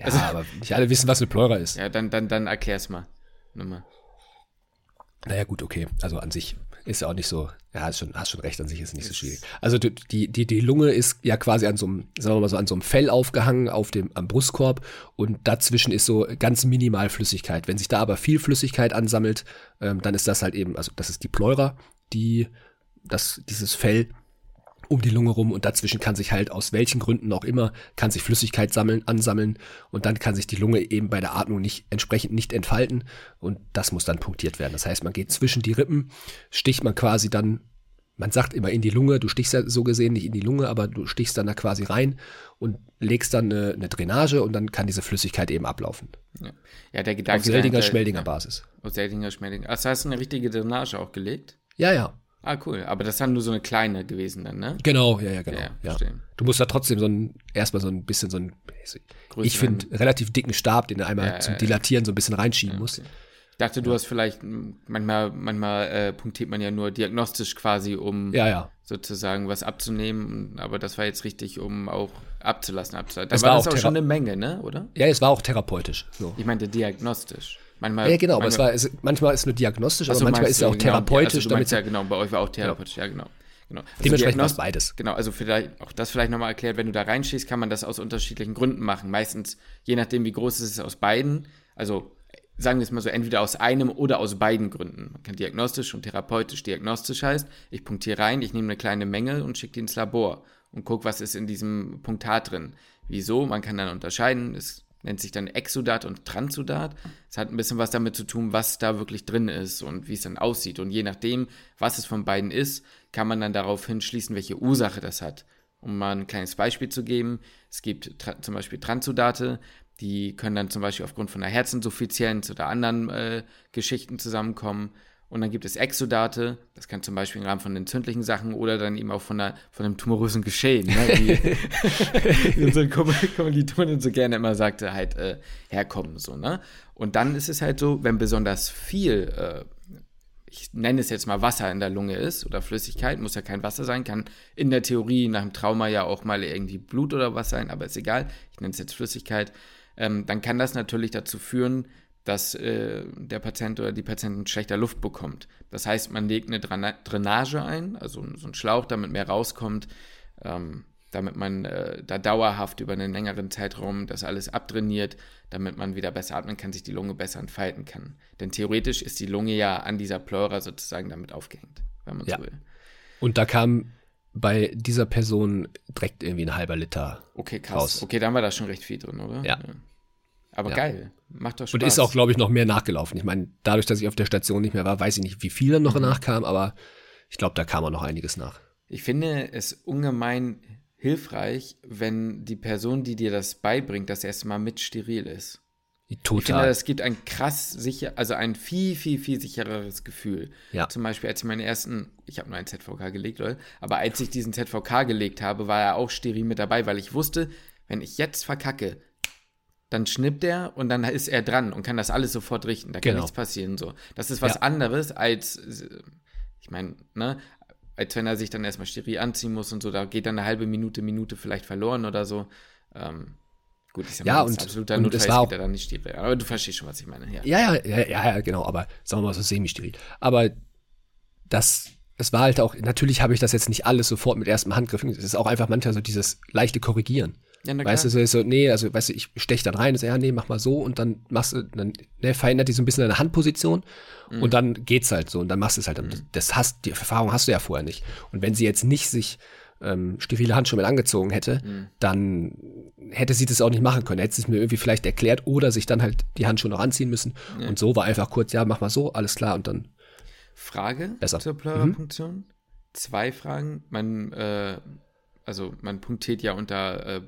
Ja, aber nicht alle wissen, was eine Pleura ist. Ja, dann, dann, dann erklär's mal. Nochmal. Naja, gut, okay. Also an sich ist ja auch nicht so, ja, hast schon, hast schon recht, an sich ist es nicht so schwierig. Also die, die, die, die Lunge ist ja quasi an so einem, sagen wir mal so, an so einem Fell aufgehangen auf dem, am Brustkorb und dazwischen ist so ganz minimal Flüssigkeit. Wenn sich da aber viel Flüssigkeit ansammelt, ähm, dann ist das halt eben, also das ist die Pleura, die, das, dieses Fell um die Lunge rum und dazwischen kann sich halt aus welchen Gründen auch immer, kann sich Flüssigkeit sammeln, ansammeln und dann kann sich die Lunge eben bei der Atmung nicht entsprechend nicht entfalten und das muss dann punktiert werden. Das heißt, man geht zwischen die Rippen, sticht man quasi dann, man sagt immer in die Lunge, du stichst ja so gesehen nicht in die Lunge, aber du stichst dann da quasi rein und legst dann eine, eine Drainage und dann kann diese Flüssigkeit eben ablaufen. Ja, ja der Gedanke. Auf Seldinger, dahinter- Schmeldinger ja, Basis. Auf Seldinger, Schmeldinger. Ach, hast du eine richtige Drainage auch gelegt? Ja, ja. Ah, cool. Aber das ist dann nur so eine kleine gewesen dann, ne? Genau, ja, ja, genau. Ja, Ja. Du musst da trotzdem so ein, erstmal so ein bisschen so ein, ich finde, relativ dicken Stab, den du einmal Ja, zum. Dilatieren so ein bisschen reinschieben musst. Ich dachte, du hast vielleicht, m, manchmal, manchmal äh, punktiert man ja nur diagnostisch quasi, um sozusagen was abzunehmen. Aber das war jetzt richtig, um auch abzulassen. abzulassen. Da Das war war das auch auch schon eine Menge, ne? Oder? Ja, es war auch therapeutisch. So. Ich meinte diagnostisch. Manchmal, Ja, genau, aber es manchmal, war, es, manchmal ist es nur diagnostisch, Ach so, aber manchmal ist es auch genau, therapeutisch. Also du meinst damit, ja, genau, bei euch war auch therapeutisch, ja, genau. genau. Also dementsprechend war beides. Genau, also vielleicht auch das vielleicht nochmal erklärt, wenn du da reinschießt, kann man das aus unterschiedlichen Gründen machen. Meistens, je nachdem, wie groß es ist, aus beiden. Also sagen wir es mal so, entweder aus einem oder aus beiden Gründen. Man kann diagnostisch und therapeutisch. Diagnostisch heißt, ich punktiere rein, ich nehme eine kleine Menge und schicke die ins Labor und gucke, was ist in diesem Punktat drin. Wieso? Man kann dann unterscheiden. Es nennt sich dann Exudat und Transudat. Es hat ein bisschen was damit zu tun, was da wirklich drin ist und wie es dann aussieht. Und je nachdem, was es von beiden ist, kann man dann darauf hinschließen, welche Ursache das hat. Um mal ein kleines Beispiel zu geben, es gibt zum Beispiel Transudate, die können dann zum Beispiel aufgrund von einer Herzinsuffizienz oder anderen äh, Geschichten zusammenkommen. Und dann gibt es Exudate, das kann zum Beispiel im Rahmen von entzündlichen Sachen oder dann eben auch von, einer, von einem tumorösen Geschehen, ne, wie, Kom- Kommilitonin so gerne immer sagte, halt äh, herkommen, so, ne? Und dann ist es halt so, wenn besonders viel, äh, ich nenne es jetzt mal Wasser in der Lunge ist oder Flüssigkeit, muss ja kein Wasser sein, kann in der Theorie nach dem Trauma ja auch mal irgendwie Blut oder was sein, aber ist egal, ich nenne es jetzt Flüssigkeit, ähm, dann kann das natürlich dazu führen, dass äh, der Patient oder die Patientin schlechter Luft bekommt. Das heißt, man legt eine Drana- Drainage ein, also so einen Schlauch, damit mehr rauskommt, ähm, damit man äh, da dauerhaft über einen längeren Zeitraum das alles abtrainiert, damit man wieder besser atmen kann, sich die Lunge besser entfalten kann. Denn theoretisch ist die Lunge ja an dieser Pleura sozusagen damit aufgehängt, wenn man Ja. so will. Und da kam bei dieser Person direkt irgendwie ein halber Liter. Okay, krass. Raus. Okay, dann war da schon recht viel drin, oder? Ja. Aber Ja. geil. Macht doch Spaß. Und ist auch, glaube ich, noch mehr nachgelaufen. Ich meine, dadurch, dass ich auf der Station nicht mehr war, weiß ich nicht, wie viel dann noch Mhm. nachkam, aber ich glaube, da kam auch noch einiges nach. Ich finde es ungemein hilfreich, wenn die Person, die dir das beibringt, das erste Mal mit steril ist. Ich finde, Total. das gibt ein krass sicher, also ein viel, viel, viel sichereres Gefühl. Ja. Zum Beispiel, als ich meinen ersten, ich habe nur einen ZVK gelegt, Leute, aber als ich diesen ZVK gelegt habe, war er auch steril mit dabei, weil ich wusste, wenn ich jetzt verkacke, dann schnippt er und dann ist er dran und kann das alles sofort richten. Da kann Genau. nichts passieren. So. Das ist was Ja. anderes als, ich meine, ne, als wenn er sich dann erstmal steril anziehen muss und so, da geht dann eine halbe Minute, Minute vielleicht verloren oder so. Ähm, gut, ist ja, ja und, absoluter und Notfall es war auch, er dann nicht steril. Aber du verstehst schon, was ich meine. Ja, ja, ja, ja, ja genau, aber sagen wir mal so semi-steril. Aber das, es war halt auch, natürlich habe ich das jetzt nicht alles sofort mit erstem Handgriff. Es ist auch einfach manchmal so dieses leichte Korrigieren. Ja, weißt du, so, so, nee, also, weißt du, ich stech dann rein und so, ja, nee, mach mal so und dann machst du, dann ne, verändert die so ein bisschen deine Handposition mhm. und dann geht's halt so und dann machst du es halt. Mhm. Das hast, die Erfahrung hast du ja vorher nicht. Und wenn sie jetzt nicht sich ähm, sterile Handschuhe mit angezogen hätte, mhm. dann hätte sie das auch nicht machen können. Hätte sie es mir irgendwie vielleicht erklärt oder sich dann halt die Handschuhe noch anziehen müssen. Ja. Und so war einfach kurz, ja, mach mal so, alles klar und dann. Frage besser. zur. Mhm. Zwei Fragen. Man äh, also man punktiert ja unter äh,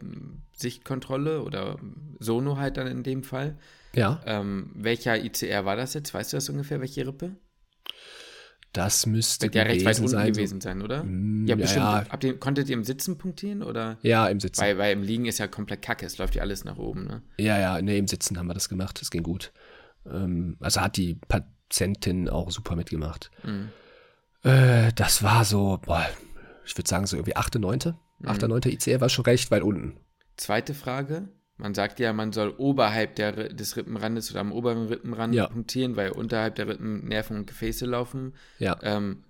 Sichtkontrolle oder Sono halt dann in dem Fall. Ja. Ähm, welcher ICR war das jetzt? Weißt du das ungefähr, welche Rippe? Das müsste ja recht weit unten sein, gewesen sein, oder? Mm, ja, bestimmt. Ja. Habt ihr, konntet ihr im Sitzen punktieren, oder? Ja, im Sitzen. Weil, weil im Liegen ist ja komplett kacke, es läuft ja alles nach oben, ne? Ja, ja, nee, im Sitzen haben wir das gemacht, das ging gut. Ähm, also hat die Patientin auch super mitgemacht. Mhm. Äh, das war so, boah, ich würde sagen so irgendwie 8., 9. 8., 9. ICR war schon recht weit unten. Zweite Frage. Man sagt ja, man soll oberhalb der, des Rippenrandes oder am oberen Rippenrand ja. punktieren, weil unterhalb der Rippen Nerven und Gefäße laufen. Ja. Ähm,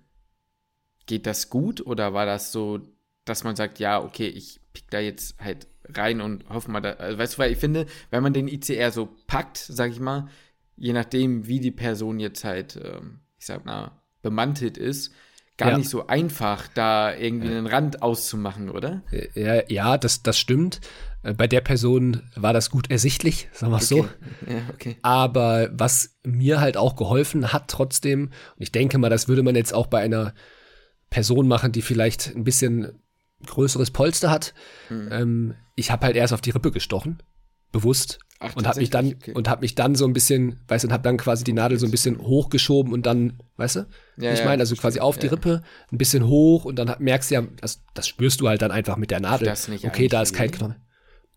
geht das gut oder war das so, dass man sagt, ja, okay, ich pick da jetzt halt rein und hoffe mal, da, also weißt du, weil ich finde, wenn man den ICR so packt, sag ich mal, je nachdem, wie die Person jetzt halt, ähm, ich sag mal, bemantelt ist, gar ja. nicht so einfach, da irgendwie einen Rand auszumachen, oder? Ja, ja das, das stimmt. Äh, bei der Person war das gut ersichtlich, sagen wir es okay. so. Ja, okay. Aber was mir halt auch geholfen hat trotzdem, und ich denke mal, das würde man jetzt auch bei einer Person machen, die vielleicht ein bisschen größeres Polster hat. Mhm. Ähm, ich habe halt erst auf die Rippe gestochen, bewusst, Ach, und habe mich dann okay. und habe mich dann so ein bisschen, weißt du, und habe dann quasi die Nadel so ein bisschen hochgeschoben und dann, weißt du, ja, ich meine, also quasi auf die Rippe, ein bisschen hoch und dann merkst du ja, das, das spürst du halt dann einfach mit der Nadel. okay, da ist kein Knochen.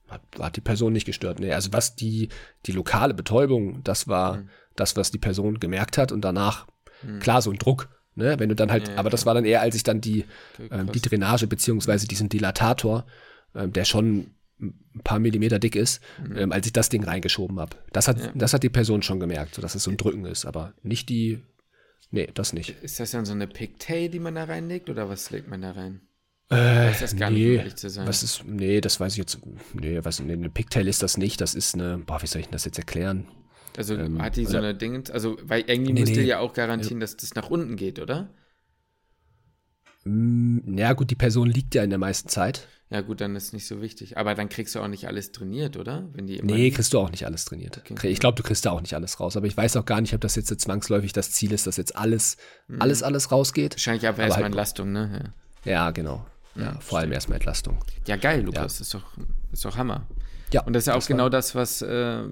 Hat, hat, die Person nicht gestört. Nee, also was die die lokale Betäubung, das war mhm. das, was die Person gemerkt hat und danach mhm. klar so ein Druck. Ne, wenn du dann halt, ja, aber das war dann eher, als ich dann die, ähm, die Drainage beziehungsweise diesen Dilatator, ähm, der schon ein paar Millimeter dick ist, mhm. ähm, als ich das Ding reingeschoben habe. Das hat, ja. das hat die Person schon gemerkt, so dass es so ein Drücken ist, aber nicht die. Nee, das nicht. Ist das dann so eine Pigtail, die man da reinlegt, oder was legt man da rein? Äh, das gar nee, nicht, zu sein. Was ist, nee, das weiß ich jetzt. Nee, was, nee, eine Pigtail ist das nicht. Das ist eine. Boah, wie soll ich das jetzt erklären? Also ähm, hat die so eine Dingens. Also, weil irgendwie nee, müsst ihr nee. ja auch garantieren, dass das nach unten geht, oder? Mm, ja, gut, die Person liegt ja in der meisten Zeit. Ja, gut, dann ist nicht so wichtig. Aber dann kriegst du auch nicht alles trainiert, oder? Wenn die nee, kriegst du auch nicht alles trainiert. Okay. Ich glaube, du kriegst da auch nicht alles raus. Aber ich weiß auch gar nicht, ob das jetzt zwangsläufig das Ziel ist, dass jetzt alles, mhm. alles, alles rausgeht. Wahrscheinlich aber, aber erstmal halt, Entlastung, ne? Ja, ja genau. Ja, mhm, vor allem erstmal Entlastung. Ja, geil, Lukas. Ja. Ist, doch, ist doch Hammer. Ja. Und das ist ja auch genau das, was. Äh,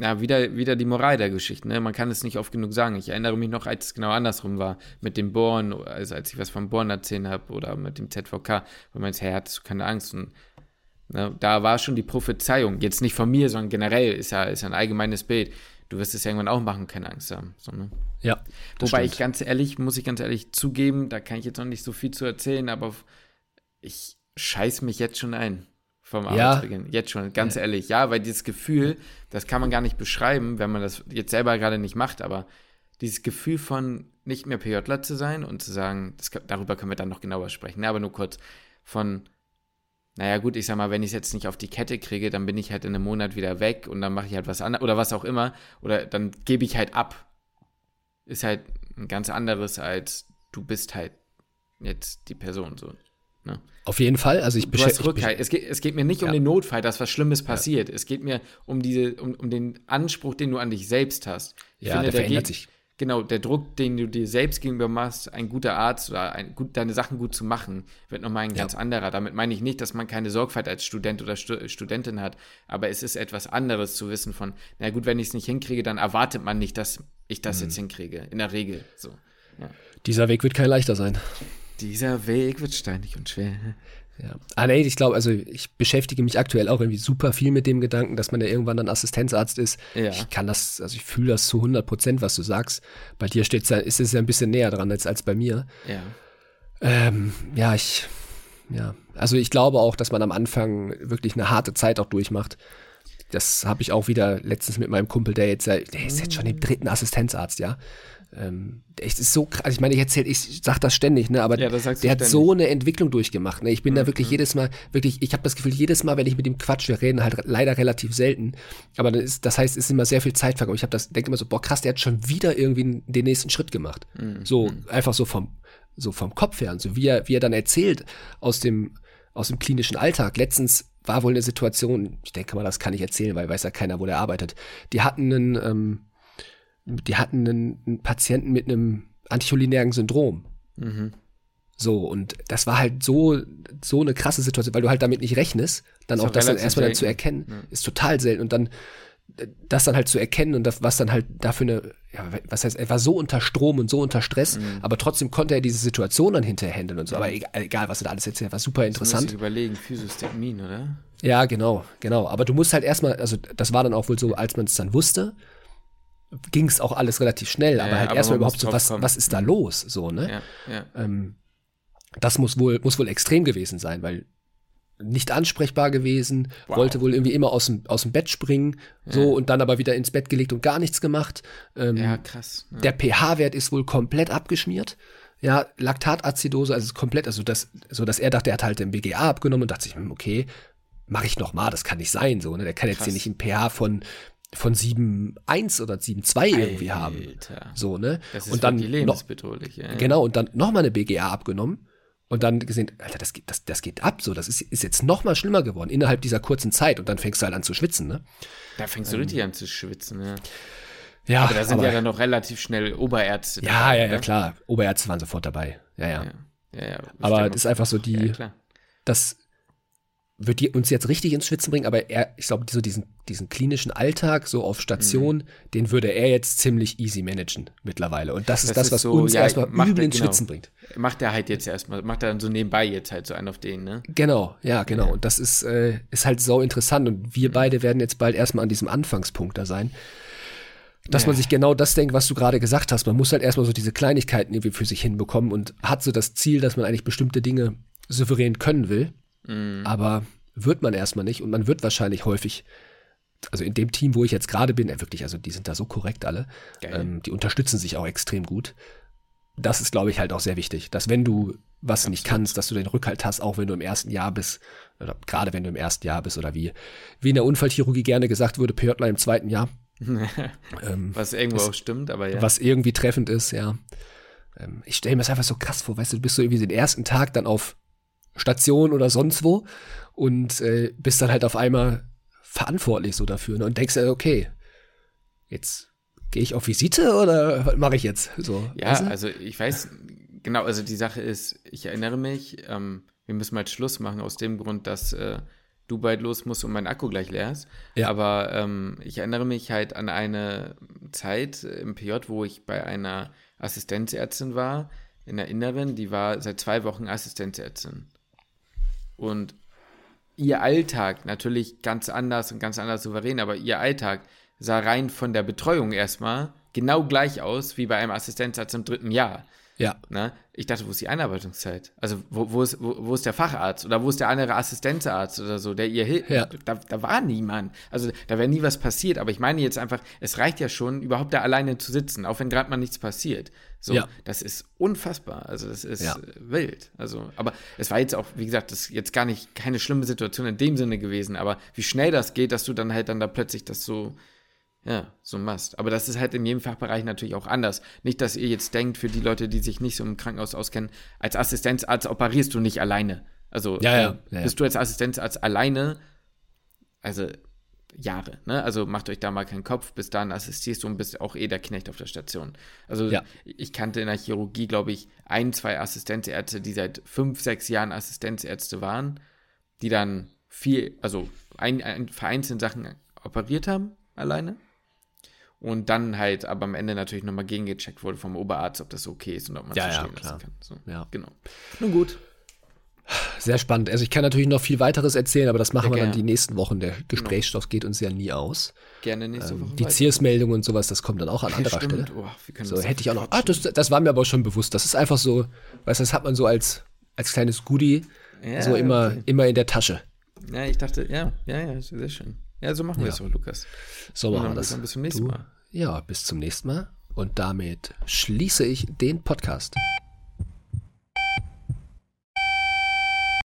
ja, wieder, wieder die Moral der Geschichte. Ne? Man kann es nicht oft genug sagen. Ich erinnere mich noch, als es genau andersrum war, mit dem Born, also als ich was vom Born erzählt habe oder mit dem ZVK, wo man jetzt, hey, hattest du keine Angst? Und ne, da war schon die Prophezeiung, jetzt nicht von mir, sondern generell ist ja, ist ja ein allgemeines Bild. Du wirst es irgendwann auch machen, keine Angst haben. So, ne? Ja. Wobei stimmt. ich ganz ehrlich, muss ich ganz ehrlich zugeben, da kann ich jetzt noch nicht so viel zu erzählen, aber ich scheiß mich jetzt schon ein vom Arbeitsbeginn. Ja. Jetzt schon, ganz ja. ehrlich. Ja, weil dieses Gefühl, das kann man gar nicht beschreiben, wenn man das jetzt selber gerade nicht macht, aber dieses Gefühl von nicht mehr PJler zu sein und zu sagen, das, darüber können wir dann noch genauer sprechen, ja, aber nur kurz von, naja gut, ich sag mal, wenn ich es jetzt nicht auf die Kette kriege, dann bin ich halt in einem Monat wieder weg und dann mache ich halt was anderes oder was auch immer oder dann gebe ich halt ab. Ist halt ein ganz anderes als du bist halt jetzt die Person so. Ne? Auf jeden Fall. Also ich beschäftige. Es geht, es geht mir nicht ja. um den Notfall, dass was Schlimmes passiert. Ja. Es geht mir um diese, um, um den Anspruch, den du an dich selbst hast. Ich ja, finde, der, der verändert geht, sich. Genau, der Druck, den du dir selbst gegenüber machst, ein guter Arzt oder ein, gut, deine Sachen gut zu machen, wird nochmal ein ja. ganz anderer. Damit meine ich nicht, dass man keine Sorgfalt als Student oder Stu Studentin hat, aber es ist etwas anderes zu wissen von, na gut, wenn ich es nicht hinkriege, dann erwartet man nicht, dass ich das mhm. jetzt hinkriege. In der Regel. So. Ja. Dieser Weg wird kein leichter sein. Dieser Weg wird steinig und schwer. Ja. Ah, nee, ich glaube, also ich beschäftige mich aktuell auch irgendwie super viel mit dem Gedanken, dass man ja irgendwann dann Assistenzarzt ist. Ja. Ich kann das, also ich fühle das zu 100 Prozent, was du sagst. Bei dir steht's ist es ja ein bisschen näher dran als, als bei mir. Ja. Ähm, ja, ich, ja, also ich glaube auch, dass man am Anfang wirklich eine harte Zeit auch durchmacht. Das habe ich auch wieder letztens mit meinem Kumpel, der jetzt, der ist jetzt schon im dritten Assistenzarzt, ja. Ähm, es ist so krass, ich meine, ich erzähle, ich sag das ständig, ne, aber Ja, der hat ständig. so eine Entwicklung durchgemacht, ne. Ich bin da Mhm. wirklich jedes Mal, wirklich, ich habe das Gefühl, jedes Mal, wenn ich mit ihm quatsch, wir reden halt leider relativ selten, aber das, ist, das heißt, es ist immer sehr viel Zeit vergangen. Ich habe das, denke immer so, boah, krass, der hat schon wieder irgendwie den nächsten Schritt gemacht. Mhm. So, einfach so vom, so vom Kopf her und so, wie er, wie er dann erzählt aus dem, aus dem klinischen Alltag. Letztens war wohl eine Situation, ich denke mal, das kann ich erzählen, weil weiß ja keiner, wo der arbeitet. Die hatten einen, ähm, die hatten einen, einen Patienten mit einem anticholinären Syndrom. Mhm. So, und das war halt so, so eine krasse Situation, weil du halt damit nicht rechnest, dann Ist auch das dann erstmal dann zu erkennen, Ja. ist total selten. Und dann das dann halt zu erkennen und das, was dann halt dafür eine, ja, was heißt, er war so unter Strom und so unter Stress, Mhm. aber trotzdem konnte er diese Situation dann hinterher handeln und so. Aber egal, egal was er da alles erzählt, war super interessant. ich überlegen, Physiostigmin, oder? Ja, genau, genau. Aber du musst halt erstmal, also das war dann auch wohl so, als man es dann wusste, ging es auch alles relativ schnell, Ja, aber halt aber erstmal überhaupt so, was, kommen. was ist da los, so, ne? Ja, ja. Ähm, das muss wohl, muss wohl extrem gewesen sein, weil nicht ansprechbar gewesen, Wow. wollte wohl irgendwie immer aus dem, aus dem Bett springen, so und dann aber wieder ins Bett gelegt und gar nichts gemacht. Ähm, Ja, krass. Ja. Der pH-Wert ist wohl komplett abgeschmiert. Ja, Laktatazidose, also komplett, also das, so dass er dachte, er hat halt den BGA abgenommen und dachte sich, hm, okay, mache ich noch mal, das kann nicht sein, so, ne? Der kann jetzt Krass. hier nicht ein pH von von 7,1 oder 7,2 irgendwie haben. So, ne? Das ist und dann wirklich noch, lebensbedrohlich. Ja, ja. Genau, und dann nochmal eine BGA abgenommen und dann gesehen, Alter, das geht, das, das geht ab, so, das ist, ist jetzt nochmal schlimmer geworden innerhalb dieser kurzen Zeit und dann fängst du halt an zu schwitzen, ne? Da fängst du richtig an zu schwitzen. Ja. Ja, Aber da sind ja dann noch relativ schnell Oberärzte. ja, dabei, ja, ja, ne? klar, Oberärzte waren sofort dabei, ja, ja. Ja, ja. Aber das ist einfach so die, das wird die uns jetzt richtig ins Schwitzen bringen, aber er, ich glaube, so diesen, diesen klinischen Alltag, so auf Station, Mhm. den würde er jetzt ziemlich easy managen mittlerweile. Und das ist Das das, ist was so, uns ja, erstmal übel er- ins genau. Schwitzen bringt. Macht er halt jetzt erstmal, macht er dann so nebenbei jetzt halt so einen auf den, ne? Genau, ja, genau. Und das ist, äh, ist halt so interessant. Und Mhm. wir beide werden jetzt bald erstmal an diesem Anfangspunkt da sein. Dass Ja. man sich genau das denkt, was du gerade gesagt hast. Man muss halt erstmal so diese Kleinigkeiten irgendwie für sich hinbekommen und hat so das Ziel, dass man eigentlich bestimmte Dinge souverän können will. Mhm. Aber wird man erstmal nicht. Und man wird wahrscheinlich häufig, also in dem Team, wo ich jetzt gerade bin, äh, wirklich, also die sind da so korrekt alle. Ähm, die unterstützen sich auch extrem gut. Das ist, glaube ich, halt auch sehr wichtig, dass wenn du was nicht kannst, dass du den Rückhalt hast, auch wenn du im ersten Jahr bist, oder gerade wenn du im ersten Jahr bist, oder wie, wie in der Unfallchirurgie gerne gesagt wurde, PJler im zweiten Jahr, ähm, Was irgendwo das- auch stimmt, aber ja. was irgendwie treffend ist, ja. Ähm, ich stelle mir das einfach so krass vor, weißt du, du bist so irgendwie den ersten Tag dann auf Station oder sonst wo und äh, bist dann halt auf einmal verantwortlich so dafür ne? und denkst dir, okay, jetzt gehe ich auf Visite oder was mache ich jetzt? So, Ja, weißt du? also ich weiß, genau, also die Sache ist, ich erinnere mich, ähm, wir müssen mal Schluss machen aus dem Grund, dass äh, du bald los musst und mein Akku gleich leer ist. Ja. Aber ähm, ich erinnere mich halt an eine Zeit im PJ, wo ich bei einer Assistenzärztin war, in der Inneren, die war seit zwei Wochen Assistenzärztin. Und ihr Alltag natürlich ganz anders und ganz anders souverän, aber ihr Alltag sah rein von der Betreuung erstmal genau gleich aus wie bei einem Assistenzarzt im dritten Jahr. ja, Ne? Ich dachte, wo ist die Einarbeitungszeit? Also wo, wo, ist, wo, wo ist der Facharzt oder wo ist der andere Assistenzarzt oder so, der ihr hilft? Ja. Da, da war niemand. Also da wäre nie was passiert. Aber ich meine jetzt einfach, es reicht ja schon, überhaupt da alleine zu sitzen, auch wenn gerade mal nichts passiert. So, Ja. das ist unfassbar. Also das ist Ja. wild. Also, aber es war jetzt auch, wie gesagt, das ist jetzt gar nicht keine schlimme Situation in dem Sinne gewesen. Aber wie schnell das geht, dass du dann halt dann da plötzlich das so ja, so machst. Aber das ist halt in jedem Fachbereich natürlich auch anders. Nicht, dass ihr jetzt denkt, für die Leute, die sich nicht so im Krankenhaus auskennen, als Assistenzarzt operierst du nicht alleine. Also Ja, äh, bist du als Assistenzarzt alleine, also Jahre, ne? Also macht euch da mal keinen Kopf, bis dahin assistierst du und bist auch eh der Knecht auf der Station. Also Ja. ich kannte in der Chirurgie, glaube ich, ein, zwei Assistenzärzte, die seit fünf, sechs Jahren Assistenzärzte waren, die dann viel, also ein, ein, vereinzelt Sachen operiert haben, alleine. Und dann halt aber am Ende natürlich nochmal gegengecheckt wurde vom Oberarzt, ob das okay ist und ob man es Ja, ja, verstehen klar. lassen kann. So, Ja. Genau. Nun gut. Sehr spannend. Also ich kann natürlich noch viel weiteres erzählen, aber das machen Ja, wir dann die nächsten Wochen. Der Gesprächsstoff geht uns ja nie aus. Gerne nächste Ähm, Woche. die weiter. Zielsmeldung und sowas, das kommt dann auch an Ja, anderer stimmt. Stelle. Oh, So hätte ich auch noch. Ah, das, das war mir aber schon bewusst. Das ist einfach so, weißt du, das hat man so als, als kleines Goodie Ja, so immer, okay. immer in der Tasche. Ja, ich dachte, ja, ja, ja, sehr schön. Ja, so machen wir es doch, Lukas. So machen wir das. Dann bis zum nächsten Du- Mal. Ja, bis zum nächsten Mal. Und damit schließe ich den Podcast.